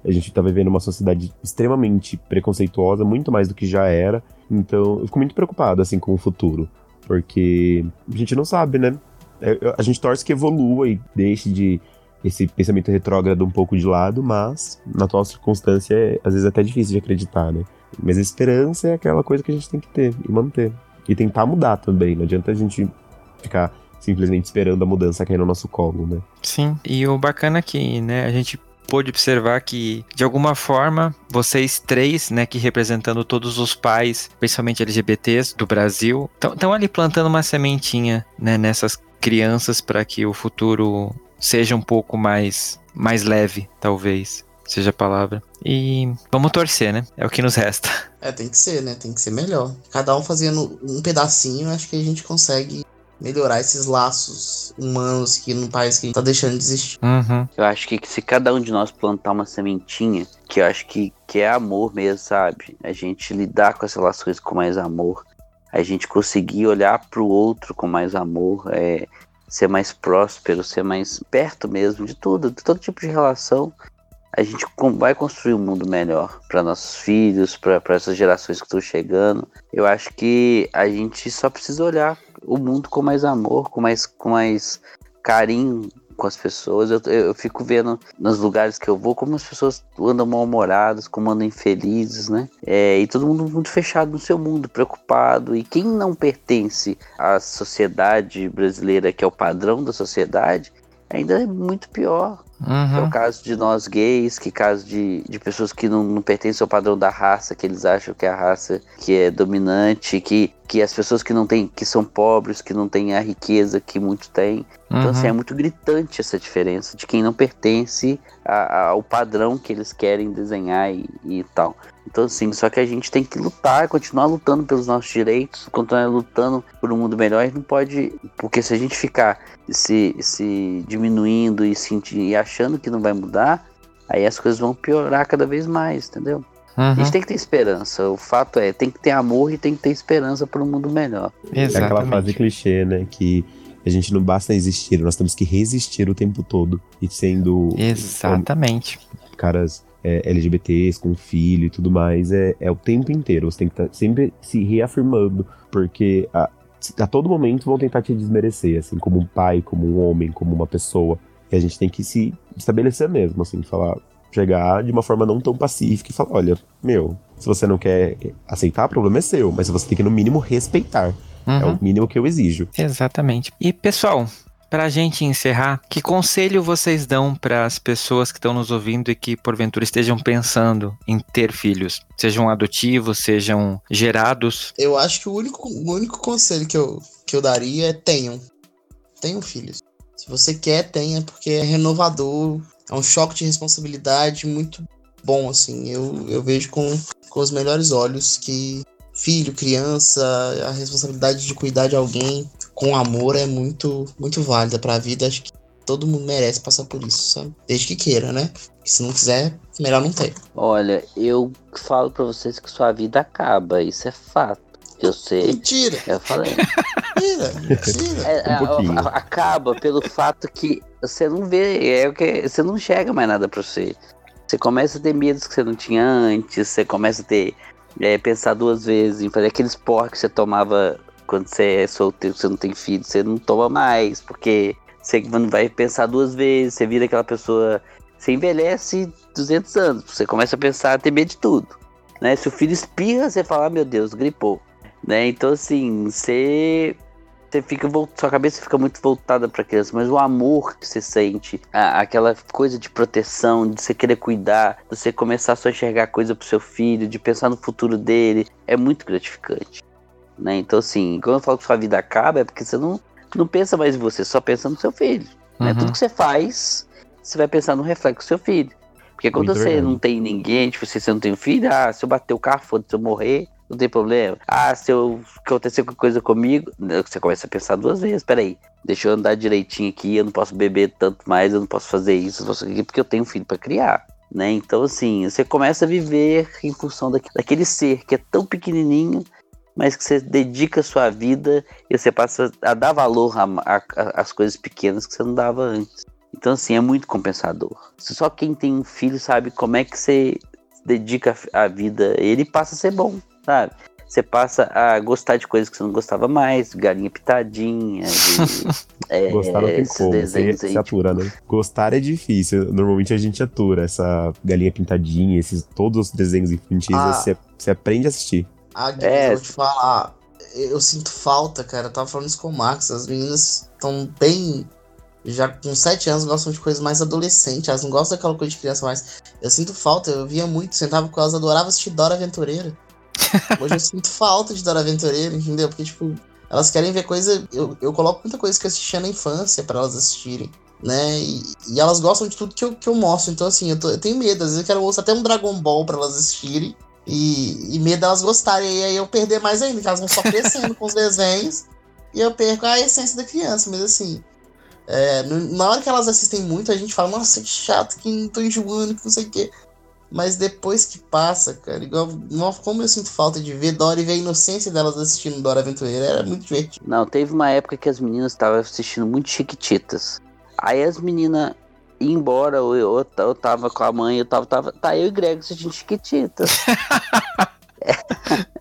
a gente tá vivendo uma sociedade extremamente preconceituosa, muito mais do que já era, então eu fico muito preocupado, assim, com o futuro, porque a gente não sabe, né? É, A gente torce que evolua e deixe de esse pensamento retrógrado um pouco de lado, mas na atual circunstância é às vezes até difícil de acreditar, né? Mas a esperança é aquela coisa que a gente tem que ter e manter. E tentar mudar também. Não adianta a gente ficar simplesmente esperando a mudança cair no nosso colo, né? Sim. E o bacana é que, né, a gente pôde observar que, de alguma forma, vocês três, né, que representando todos os pais, principalmente LGBTs do Brasil, estão ali plantando uma sementinha, né, nessas crianças para que o futuro seja um pouco mais, mais leve, talvez. Seja a palavra. E vamos torcer, né? É o que nos resta. É, tem que ser, né? Tem que ser melhor. Cada um fazendo um pedacinho, acho que a gente consegue melhorar esses laços humanos que no país que a gente tá deixando de existir. Uhum. Eu acho que se cada um de nós plantar uma sementinha, que eu acho que, que é amor mesmo, sabe? A gente lidar com as relações com mais amor, a gente conseguir olhar pro outro com mais amor, é, ser mais próspero, ser mais perto mesmo de tudo, de todo tipo de relação. A gente vai construir um mundo melhor para nossos filhos, para essas gerações que estão chegando. Eu acho que a gente só precisa olhar o mundo com mais amor, com mais, com mais carinho com as pessoas. Eu, eu, fico vendo nos lugares que eu vou como as pessoas andam mal-humoradas, como andam infelizes, né? É, e todo mundo muito fechado no seu mundo, preocupado. E quem não pertence à sociedade brasileira, que é o padrão da sociedade, ainda é muito pior. Que é o Uhum. caso de nós gays, que caso de, de pessoas que não, não pertencem ao padrão da raça, que eles acham que é a raça que é dominante, que, que as pessoas que não têm, que são pobres, que não têm a riqueza que muitos têm. Então, assim, é Uhum. muito gritante essa diferença de quem não pertence a- a- ao padrão que eles querem desenhar e, e tal. Então, assim, só que a gente tem que lutar, continuar lutando pelos nossos direitos, continuar lutando por um mundo melhor. E não pode. Porque se a gente ficar se, se diminuindo e, senti- e achando que não vai mudar, aí as coisas vão piorar cada vez mais, entendeu? A Uhum, gente tem que ter esperança. O fato é, tem que ter amor e tem que ter esperança para um mundo melhor. É aquela frase exatamente. clichê, né? Que a gente não basta existir, nós temos que resistir o tempo todo. E sendo Exatamente. caras é, LGBTs com filho e tudo mais, é, é o tempo inteiro. Você tem que estar sempre se reafirmando, porque a, a todo momento vão tentar te desmerecer, assim, como um pai, como um homem, como uma pessoa. E a gente tem que se estabelecer mesmo, assim, falar, chegar de uma forma não tão pacífica e falar, olha, meu, se você não quer aceitar, o problema é seu, mas você tem que no mínimo respeitar. É Uhum, o mínimo que eu exijo. Exatamente. E pessoal, pra gente encerrar, que conselho vocês dão para as pessoas que estão nos ouvindo e que porventura estejam pensando em ter filhos? Sejam adotivos, sejam gerados. Eu acho que o único, o único conselho que eu, que eu daria é tenham. Tenham filhos. Se você quer, tenha, porque é renovador. É um choque de responsabilidade muito bom, assim. Eu, eu vejo com, com os melhores olhos que filho, criança, a responsabilidade de cuidar de alguém com amor é muito, muito válida pra vida. Acho que todo mundo merece passar por isso, sabe? Desde que queira, né? Porque se não quiser, melhor não ter. Olha, eu falo pra vocês que sua vida acaba, isso é fato. Eu sei. Mentira! Eu falei. Mentira! Mentira! É, Um a- a- acaba pelo fato que você não vê, é o que você não chega mais nada pra você. Você começa a ter medos que você não tinha antes, você começa a ter é, pensar duas vezes em fazer aqueles porcos que você tomava quando você é solteiro, você não tem filho, você não toma mais, porque você não vai pensar duas vezes, você vira aquela pessoa, você envelhece 200 anos, você começa a pensar, a ter medo de tudo, né? Se o filho espirra, você fala, ah, meu Deus, gripou, né? Então assim, você você fica sua cabeça fica muito voltada para criança, mas o amor que você sente, a- aquela coisa de proteção, de você querer cuidar, de você começar a só enxergar coisa pro seu filho, de pensar no futuro dele, é muito gratificante, né? Então assim, quando eu falo que sua vida acaba, é porque você não não pensa mais em você, só pensa no seu filho, né? Uhum. Tudo que você faz, você vai pensar no reflexo do seu filho. Porque quando Muito você verdade. não tem ninguém, tipo, você não tem um filho, ah, se eu bater o carro, foda-se, se eu morrer, não tem problema. Ah, se eu acontecer qualquer coisa comigo, né, você começa a pensar duas vezes, peraí, deixa eu andar direitinho aqui, eu não posso beber tanto mais, eu não posso fazer isso, posso porque eu tenho um filho pra criar. Né? Então, assim, você começa a viver em função daque- daquele ser que é tão pequenininho, mas que você dedica a sua vida e você passa a dar valor às coisas pequenas que você não dava antes. Então, assim, é muito compensador. Só quem tem um filho sabe como é que você dedica a a vida. Ele passa a ser bom, sabe? Você passa a gostar de coisas que você não gostava mais, galinha pitadinha, de, é, Gostar não tem como, você, desenhos aí, você atura, né? Gostar é difícil. Normalmente a gente atura essa galinha pintadinha, esses todos os desenhos infantis, Ah. você, você aprende a assistir. Ah, É. eu vou te falar. Eu sinto falta, cara. Eu tava falando isso com o Marcos. As meninas estão bem. Já com 7 anos gostam de coisas mais adolescentes. Elas não gostam daquela coisa de criança mais. Eu sinto falta. Eu via muito. Sentava com elas, adorava assistir Dora Aventureira. Hoje eu sinto falta de Dora Aventureira, entendeu? Porque, tipo, elas querem ver coisa. Eu, eu coloco muita coisa que eu assistia na infância pra elas assistirem. Né? E, e elas gostam de tudo que eu, que eu mostro. Então, assim, eu, tô- eu tenho medo. Às vezes eu quero mostrar até um Dragon Ball pra elas assistirem. E, e medo delas gostarem. E aí eu perder mais ainda, que elas vão só crescendo com os desenhos. E eu perco a essência da criança. Mas assim, é, na hora que elas assistem muito, a gente fala, nossa, que chato, que não tô enjoando, que não sei o quê. Mas depois que passa, cara, igual. Como eu sinto falta de ver Dora e ver a inocência delas assistindo Dora Aventureira. Era muito divertido. Não, teve uma época que as meninas estavam assistindo muito Chiquititas. Aí as meninas iam embora, ou eu, eu tava com a mãe, eu tava, tava. Tá, eu e Greg assistindo Chiquititas.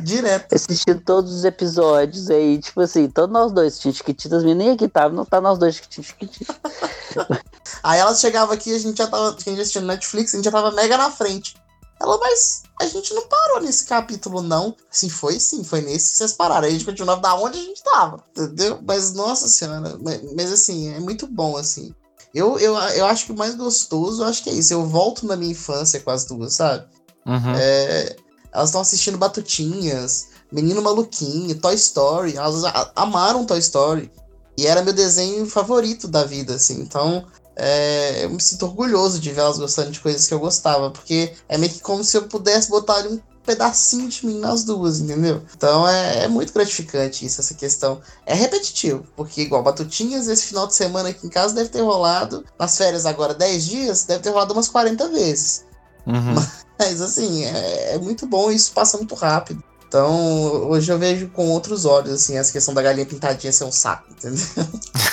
Direto. assistindo todos os episódios aí, tipo assim, todos nós dois assistindo Chiquititas, nem aqui tava, não tá nós dois assistindo Chiquititas. Aí elas chegavam aqui, a gente já tava. A gente assistindo Netflix, a gente já tava mega na frente. Ela, mas a gente não parou nesse capítulo, não. Assim, foi sim, foi nesse que vocês pararam. Aí a gente continuava da onde a gente tava, entendeu? Mas, nossa senhora, mas, mas, assim, é muito bom, assim. Eu, eu, eu acho que o mais gostoso, eu acho que é isso. Eu volto na minha infância com as duas, sabe? Uhum. É, elas estão assistindo Batutinhas, Menino Maluquinho, Toy Story. Elas amaram Toy Story. E era meu desenho favorito da vida, assim. Então, é, eu me sinto orgulhoso de ver elas gostando de coisas que eu gostava. Porque é meio que como se eu pudesse botar ali um pedacinho de mim nas duas, entendeu? Então é, é muito gratificante isso, essa questão. É repetitivo, porque igual Batutinhas, esse final de semana aqui em casa deve ter rolado. Nas férias agora, 10 dias, deve ter rolado umas 40 vezes. Uhum. Mas assim, é, é muito bom e isso passa muito rápido. Então, hoje eu vejo com outros olhos, assim, essa questão da galinha pintadinha ser um saco, entendeu?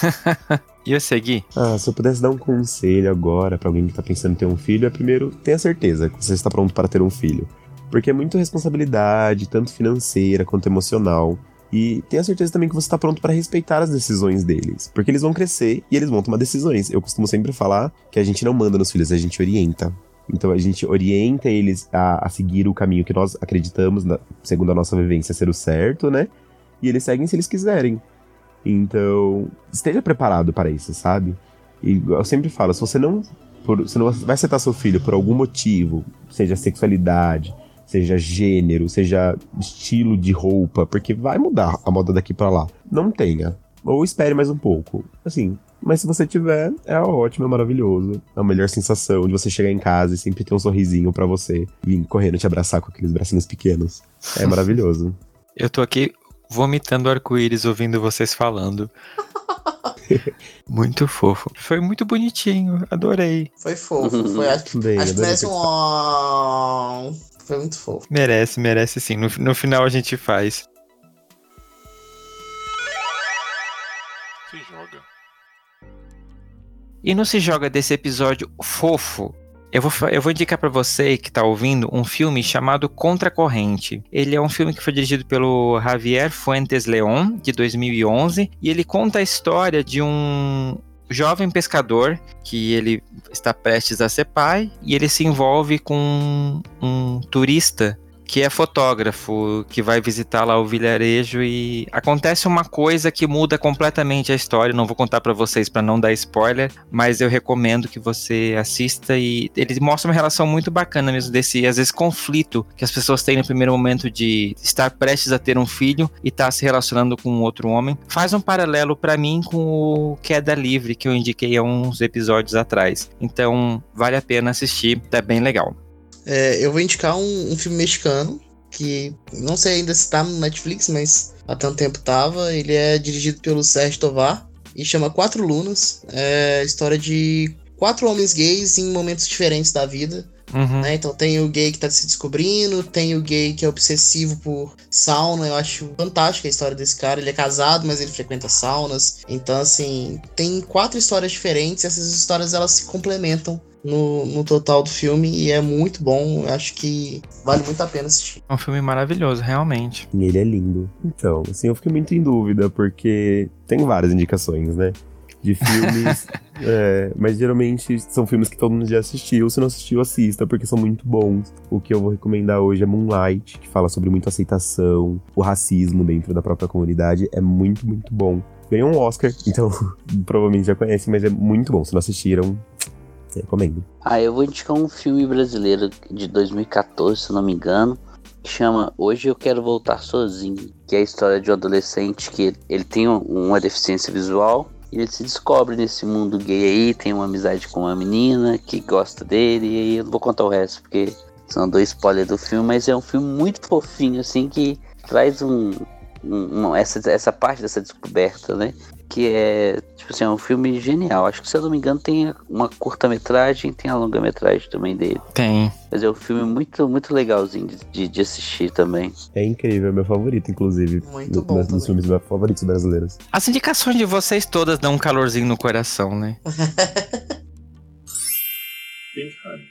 e eu segui? Ah, se eu pudesse dar um conselho agora para alguém que tá pensando em ter um filho, é primeiro, tenha certeza que você está pronto para ter um filho. Porque é muita responsabilidade, tanto financeira quanto emocional. E tenha certeza também que você está pronto para respeitar as decisões deles. Porque eles vão crescer e eles vão tomar decisões. Eu costumo sempre falar que a gente não manda nos filhos, a gente orienta. Então a gente orienta eles a, a seguir o caminho que nós acreditamos, na, segundo a nossa vivência, ser o certo, né? E eles seguem se eles quiserem. Então, esteja preparado para isso, sabe? E eu sempre falo, se você não, por, você não vai aceitar seu filho por algum motivo, seja sexualidade, seja gênero, seja estilo de roupa, porque vai mudar a moda daqui para lá. Não tenha. Ou espere mais um pouco. Assim, mas se você tiver, é ótimo, é maravilhoso. É a melhor sensação de você chegar em casa e sempre ter um sorrisinho para você vir correndo te abraçar com aqueles bracinhos pequenos. É maravilhoso. Eu tô aqui vomitando arco-íris ouvindo vocês falando. muito fofo. Foi muito bonitinho, adorei. Foi fofo. Foi, acho, Bem, acho que merece um. Foi muito fofo. Merece, merece sim. No, no final a gente faz. E não se joga desse episódio fofo. Eu vou, eu vou indicar para você que está ouvindo um filme chamado Contracorrente. Ele é um filme que foi dirigido pelo Javier Fuentes León, de 2011, e ele conta a história de um jovem pescador que ele está prestes a ser pai e ele se envolve com um turista que é fotógrafo, que vai visitar lá o vilarejo e acontece uma coisa que muda completamente a história. Não vou contar para vocês para não dar spoiler, mas eu recomendo que você assista e ele mostra uma relação muito bacana mesmo desse às vezes conflito que as pessoas têm no primeiro momento de estar prestes a ter um filho e estar tá se relacionando com outro homem. Faz um paralelo para mim com o Queda Livre que eu indiquei há uns episódios atrás. Então, vale a pena assistir, tá bem legal. É, eu vou indicar um, um, filme mexicano que não sei ainda se tá no Netflix, mas há tanto tempo tava. Ele é dirigido pelo Sérgio Tovar e chama Quatro Lunas. É a história de quatro homens gays em momentos diferentes da vida. Uhum. Né? Então tem o gay que tá se descobrindo, tem o gay que é obsessivo por sauna. Eu acho fantástica a história desse cara. Ele é casado, mas ele frequenta saunas. Então, assim, tem quatro histórias diferentes. E essas histórias elas se complementam no, no total do filme e é muito bom. Acho que vale muito a pena assistir. É um filme maravilhoso, realmente. E ele é lindo. Então, assim, eu fiquei muito em dúvida, porque tem várias indicações, né? De filmes. é, mas geralmente são filmes que todo mundo já assistiu. Se não assistiu, assista, porque são muito bons. O que eu vou recomendar hoje é Moonlight, que fala sobre muita aceitação, o racismo dentro da própria comunidade. É muito, muito bom ganhou um Oscar, então provavelmente já conhecem, mas é muito bom. Se não assistiram, Recomendo. Ah, eu vou indicar um filme brasileiro de 2014, se não me engano, que chama Hoje Eu Quero Voltar Sozinho, que é a história de um adolescente que ele tem uma deficiência visual e ele se descobre nesse mundo gay aí, tem uma amizade com uma menina que gosta dele, e aí eu não vou contar o resto, porque são dois spoilers do filme, mas é um filme muito fofinho, assim, que traz um, um, essa, essa parte dessa descoberta, né? Que é, tipo assim, é um filme genial. Acho que, se eu não me engano, tem uma curta-metragem tem a longa-metragem também dele. Tem. Mas é um filme muito, muito legalzinho de, de assistir também. É incrível, é meu favorito, inclusive. Muito bom. Um dos filmes favoritos brasileiros. As indicações de vocês todas dão um calorzinho no coração, né? Pink Honey.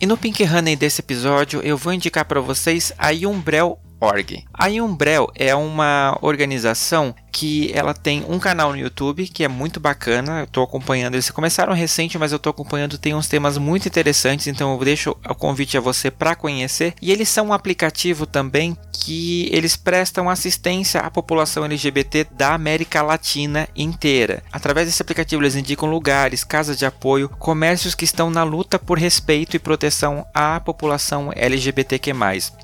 E no Pink Honey desse episódio, eu vou indicar para vocês a Umbrel Org. A Umbrel é uma organização que ela tem um canal no YouTube que é muito bacana. Eu tô acompanhando. Eles começaram recente, mas eu tô acompanhando. Tem uns temas muito interessantes, então eu deixo o convite a você para conhecer. E eles são um aplicativo também que eles prestam assistência à população LGBT da América Latina inteira. Através desse aplicativo, eles indicam lugares, casas de apoio, comércios que estão na luta por respeito e proteção à população LGBTQ+.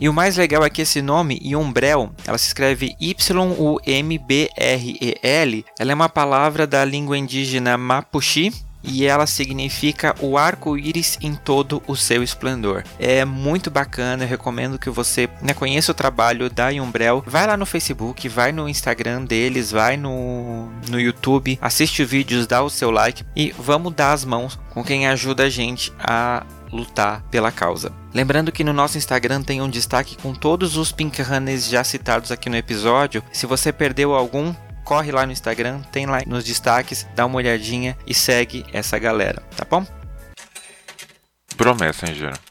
E o mais legal é que esse nome, Umbrel, ela se escreve Y-U-M-B R-E-L, ela é uma palavra da língua indígena Mapuche e ela significa o arco-íris em todo o seu esplendor. É muito bacana, eu recomendo que você né, conheça o trabalho da Umbrel. Vai lá no Facebook, vai no Instagram deles, vai no, no YouTube, assiste os vídeos, dá o seu like e vamos dar as mãos com quem ajuda a gente a lutar pela causa. Lembrando que no nosso Instagram tem um destaque com todos os Pink Runners já citados aqui no episódio. Se você perdeu algum, corre lá no Instagram, tem lá nos destaques, dá uma olhadinha e segue essa galera, tá bom? Bro Messenger.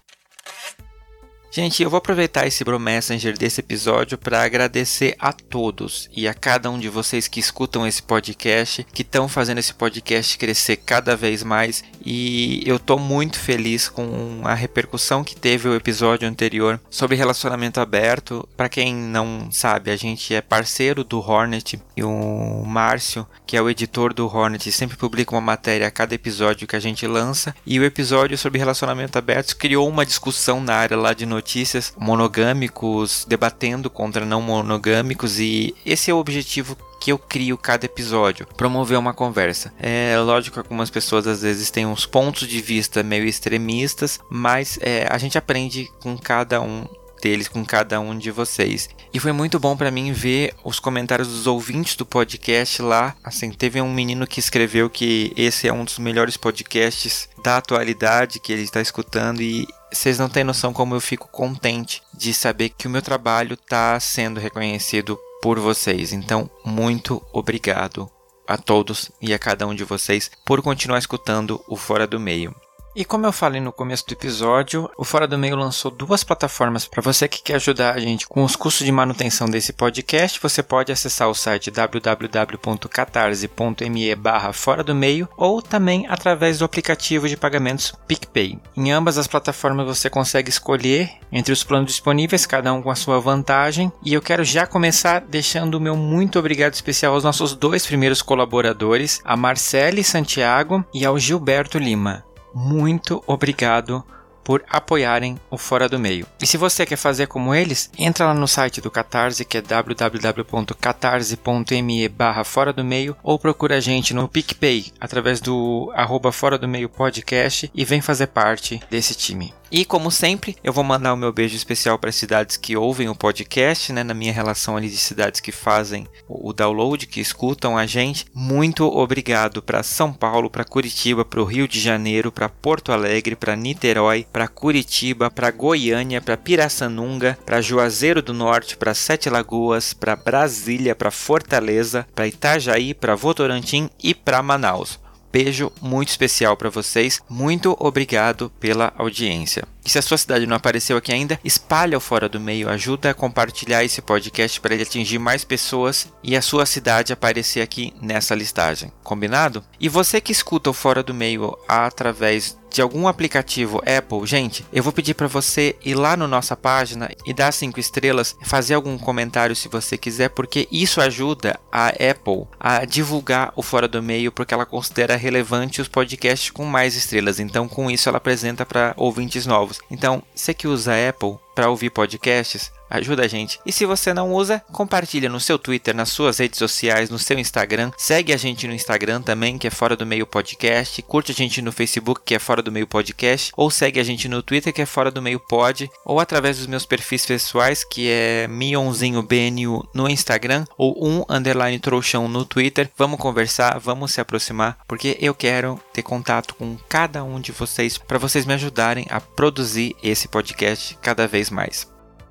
Gente, eu vou aproveitar esse Bro Messenger desse episódio para agradecer a todos e a cada um de vocês que escutam esse podcast, que estão fazendo esse podcast crescer cada vez mais. E eu tô muito feliz com a repercussão que teve o episódio anterior sobre relacionamento aberto. Para quem não sabe, a gente é parceiro do Hornet e o Márcio, que é o editor do Hornet, sempre publica uma matéria a cada episódio que a gente lança. E o episódio sobre relacionamento aberto criou uma discussão na área lá de notícias notícias monogâmicos debatendo contra não monogâmicos e esse é o objetivo que eu crio cada episódio, promover uma conversa. É lógico que algumas pessoas às vezes têm uns pontos de vista meio extremistas, mas é, a gente aprende com cada um deles com cada um de vocês. E foi muito bom para mim ver os comentários dos ouvintes do podcast lá. Assim, teve um menino que escreveu que esse é um dos melhores podcasts da atualidade que ele está escutando e vocês não têm noção como eu fico contente de saber que o meu trabalho está sendo reconhecido por vocês. Então, muito obrigado a todos e a cada um de vocês por continuar escutando o Fora do Meio. E como eu falei no começo do episódio, o Fora do Meio lançou duas plataformas para você que quer ajudar a gente com os custos de manutenção desse podcast. Você pode acessar o site www.catarse.me barra Fora do Meio ou também através do aplicativo de pagamentos PicPay. Em ambas as plataformas você consegue escolher entre os planos disponíveis, cada um com a sua vantagem. E eu quero já começar deixando o meu muito obrigado especial aos nossos dois primeiros colaboradores, a Marcele Santiago e ao Gilberto Lima muito obrigado por apoiarem o Fora do Meio. E se você quer fazer como eles, entra lá no site do Catarse, que é www.catarse.me barra Fora do Meio, ou procura a gente no PicPay, através do arroba Fora do Meio Podcast, e vem fazer parte desse time. E como sempre, eu vou mandar o meu beijo especial para as cidades que ouvem o podcast, né, na minha relação ali de cidades que fazem o download, que escutam a gente. Muito obrigado para São Paulo, para Curitiba, para o Rio de Janeiro, para Porto Alegre, para Niterói, para Curitiba, para Goiânia, para Pirassanunga, para Juazeiro do Norte, para Sete Lagoas, para Brasília, para Fortaleza, para Itajaí, para Votorantim e para Manaus beijo muito especial para vocês. Muito obrigado pela audiência. E se a sua cidade não apareceu aqui ainda, espalha o Fora do Meio, ajuda a compartilhar esse podcast para ele atingir mais pessoas e a sua cidade aparecer aqui nessa listagem. Combinado? E você que escuta o Fora do Meio através de algum aplicativo Apple, gente, eu vou pedir para você ir lá na nossa página e dar cinco estrelas, fazer algum comentário se você quiser, porque isso ajuda a Apple a divulgar o Fora do Meio, porque ela considera relevante os podcasts com mais estrelas. Então, com isso, ela apresenta para ouvintes novos. Então, você que usa Apple para ouvir podcasts, Ajuda a gente. E se você não usa, compartilha no seu Twitter, nas suas redes sociais, no seu Instagram. Segue a gente no Instagram também, que é Fora do Meio Podcast. Curte a gente no Facebook, que é Fora do Meio Podcast. Ou segue a gente no Twitter, que é Fora do Meio Pod. Ou através dos meus perfis pessoais, que é Mionzinho BNU no Instagram. Ou um underline trouxão no Twitter. Vamos conversar, vamos se aproximar, porque eu quero ter contato com cada um de vocês para vocês me ajudarem a produzir esse podcast cada vez mais.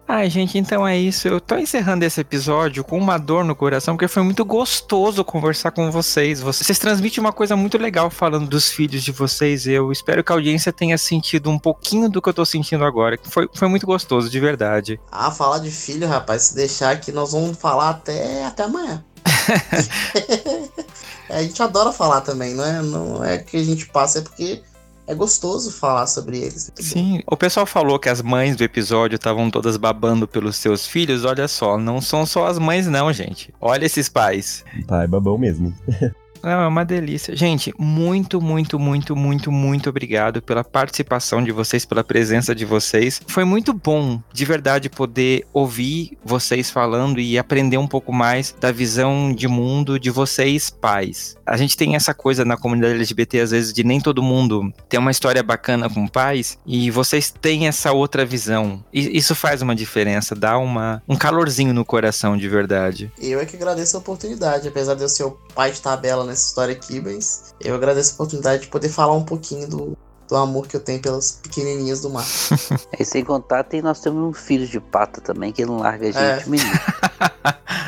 Ai, gente, então é isso. Eu tô encerrando esse episódio com uma dor no coração, porque foi muito gostoso conversar com vocês. Vocês transmitem uma coisa muito legal falando dos filhos de vocês. Eu espero que a audiência tenha sentido um pouquinho do que eu tô sentindo agora. Foi, foi muito gostoso, de verdade. Ah, falar de filho, rapaz, se deixar aqui, nós vamos falar até, até amanhã. a gente adora falar também, não é? Não é que a gente passa, é porque é gostoso falar sobre eles. Sim, o pessoal falou que as mães do episódio estavam todas babando pelos seus filhos. Olha só, não são só as mães, não, gente. Olha esses pais. Pai babão mesmo. Não, é uma delícia. Gente, muito, muito, muito, muito, muito obrigado pela participação de vocês, pela presença de vocês. Foi muito bom, de verdade, poder ouvir vocês falando e aprender um pouco mais da visão de mundo de vocês, pais. A gente tem essa coisa na comunidade LGBT, às vezes, de nem todo mundo ter uma história bacana com pais, e vocês têm essa outra visão. E isso faz uma diferença, dá uma, um calorzinho no coração, de verdade. Eu é que agradeço a oportunidade, apesar de eu ser o pai de tabela nessa história aqui, mas eu agradeço a oportunidade de poder falar um pouquinho do, do amor que eu tenho pelas pequenininhas do mar. E sem contar, tem, nós temos um filho de pata também, que não larga a gente, É. menino.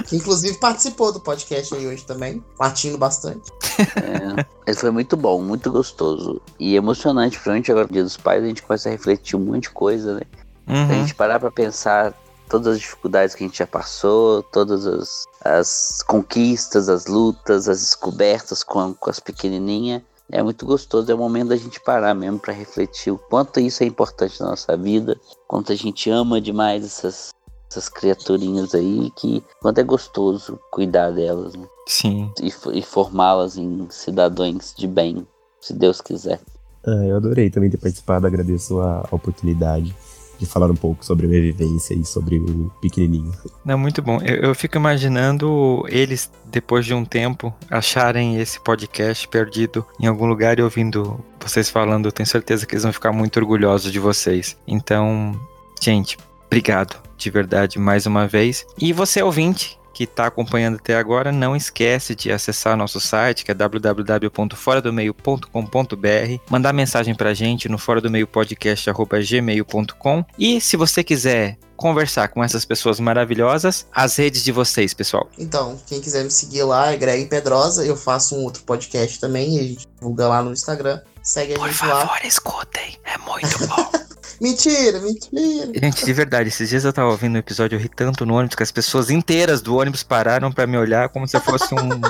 Que inclusive participou do podcast aí hoje também, latindo bastante. É, ele foi muito bom, muito gostoso. E emocionante, principalmente agora no Dia dos Pais, a gente começa a refletir um monte de coisa, né? A Uhum. gente parar pra pensar todas as dificuldades que a gente já passou, todas as, as conquistas, as lutas, as descobertas com, com as pequenininhas. É muito gostoso, é o momento da gente parar mesmo pra refletir o quanto isso é importante na nossa vida, quanto a gente ama demais essas, essas criaturinhas aí, que quanto é gostoso cuidar delas né? Sim. e, e formá-las em cidadãos de bem, se Deus quiser. Ah, eu adorei também ter participado, agradeço a oportunidade de falar um pouco sobre a minha vivência e sobre o pequenininho. Não, muito bom. Eu, eu fico imaginando eles, depois de um tempo, acharem esse podcast perdido em algum lugar e ouvindo vocês falando. Eu tenho certeza que eles vão ficar muito orgulhosos de vocês. Então, gente, obrigado de verdade mais uma vez. E você, ouvinte, que está acompanhando até agora, não esquece de acessar nosso site, que é www.foradomeio.com.br, mandar mensagem pra gente no fora do meio podcast@gmail.com e se você quiser conversar com essas pessoas maravilhosas, as redes de vocês, pessoal. Então, quem quiser me seguir lá é Greg Pedrosa. Eu faço um outro podcast também e a gente divulga lá no Instagram. Segue a gente lá. escutem, é muito bom. Mentira, mentira. Gente, de verdade, esses dias eu tava ouvindo um episódio, eu ri tanto no ônibus que as pessoas inteiras do ônibus pararam pra me olhar como se eu fosse um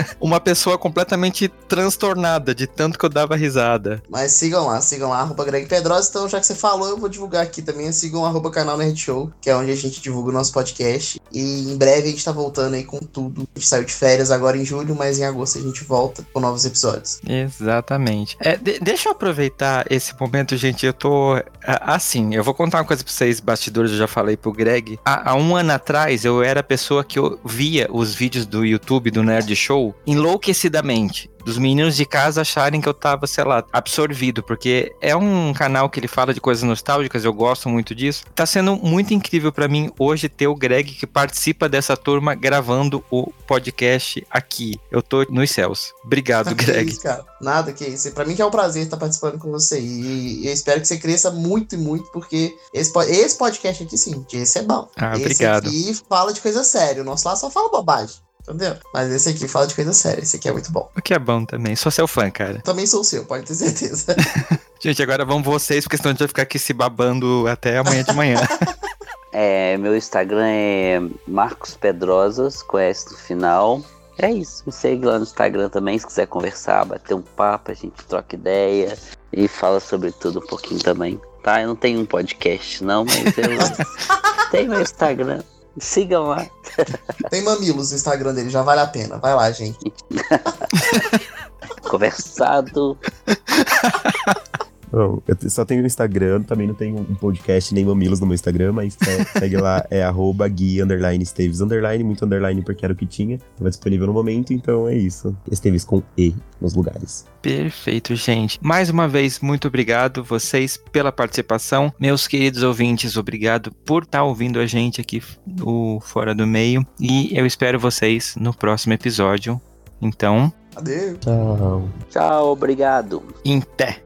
uma pessoa completamente transtornada de tanto que eu dava risada. Mas sigam lá, sigam lá, arroba Greg Pedrosa. Então, já que você falou, eu vou divulgar aqui também. Sigam arroba canal Nerd Show, que é onde a gente divulga o nosso podcast. E em breve a gente tá voltando aí com tudo. A gente saiu de férias agora em julho, mas em agosto a gente volta com novos episódios. Exatamente. É, de- deixa eu aproveitar esse momento, gente. Eu tô. Assim, eu vou contar uma coisa pra vocês, bastidores, eu já falei pro Greg. Há, há um ano atrás, eu era a pessoa que eu via os vídeos do YouTube do Nerd Show enlouquecidamente. Dos meninos de casa acharem que eu tava, sei lá, absorvido, porque é um canal que ele fala de coisas nostálgicas, eu gosto muito disso. Tá sendo muito incrível pra mim hoje ter o Greg que participa dessa turma gravando o podcast aqui. Eu tô nos céus. Obrigado, Greg. isso, cara. Nada que isso. Pra mim que é um prazer estar participando com você. E eu espero que você cresça muito e muito, porque esse, esse podcast aqui, sim, esse é bom. Ah, esse obrigado. aqui fala de coisa séria. O nosso lá só fala bobagem. Entendeu? Mas esse aqui fala de coisa séria. Esse aqui é muito bom. O que é bom também. Sou seu fã, cara. Também sou seu, pode ter certeza. Gente, agora vamos vocês, porque senão a gente vai ficar aqui se babando até amanhã de manhã. É, meu Instagram é Marcos Pedrosas, com S no final. É isso, me segue lá no Instagram também, se quiser conversar, bater um papo, a gente troca ideia e fala sobre tudo um pouquinho também. Tá? Eu não tenho um podcast não, mas eu tenho meu Instagram. Sigam lá. Tem mamilos no Instagram dele, já vale a pena. Vai lá, gente. Conversado. Bom, eu só tenho o Instagram, também não tenho um podcast nem mamilos no meu Instagram, mas é, segue lá, é arroba Gui underline Esteves underline, muito underline porque era o que tinha. Tava disponível no momento, então é isso. Esteves com E nos lugares. Perfeito, gente. Mais uma vez, muito obrigado vocês pela participação. Meus queridos ouvintes, obrigado por estar ouvindo a gente aqui no Fora do Meio. E eu espero vocês no próximo episódio. Então, Adeus. Tchau. Tchau, obrigado. em pé.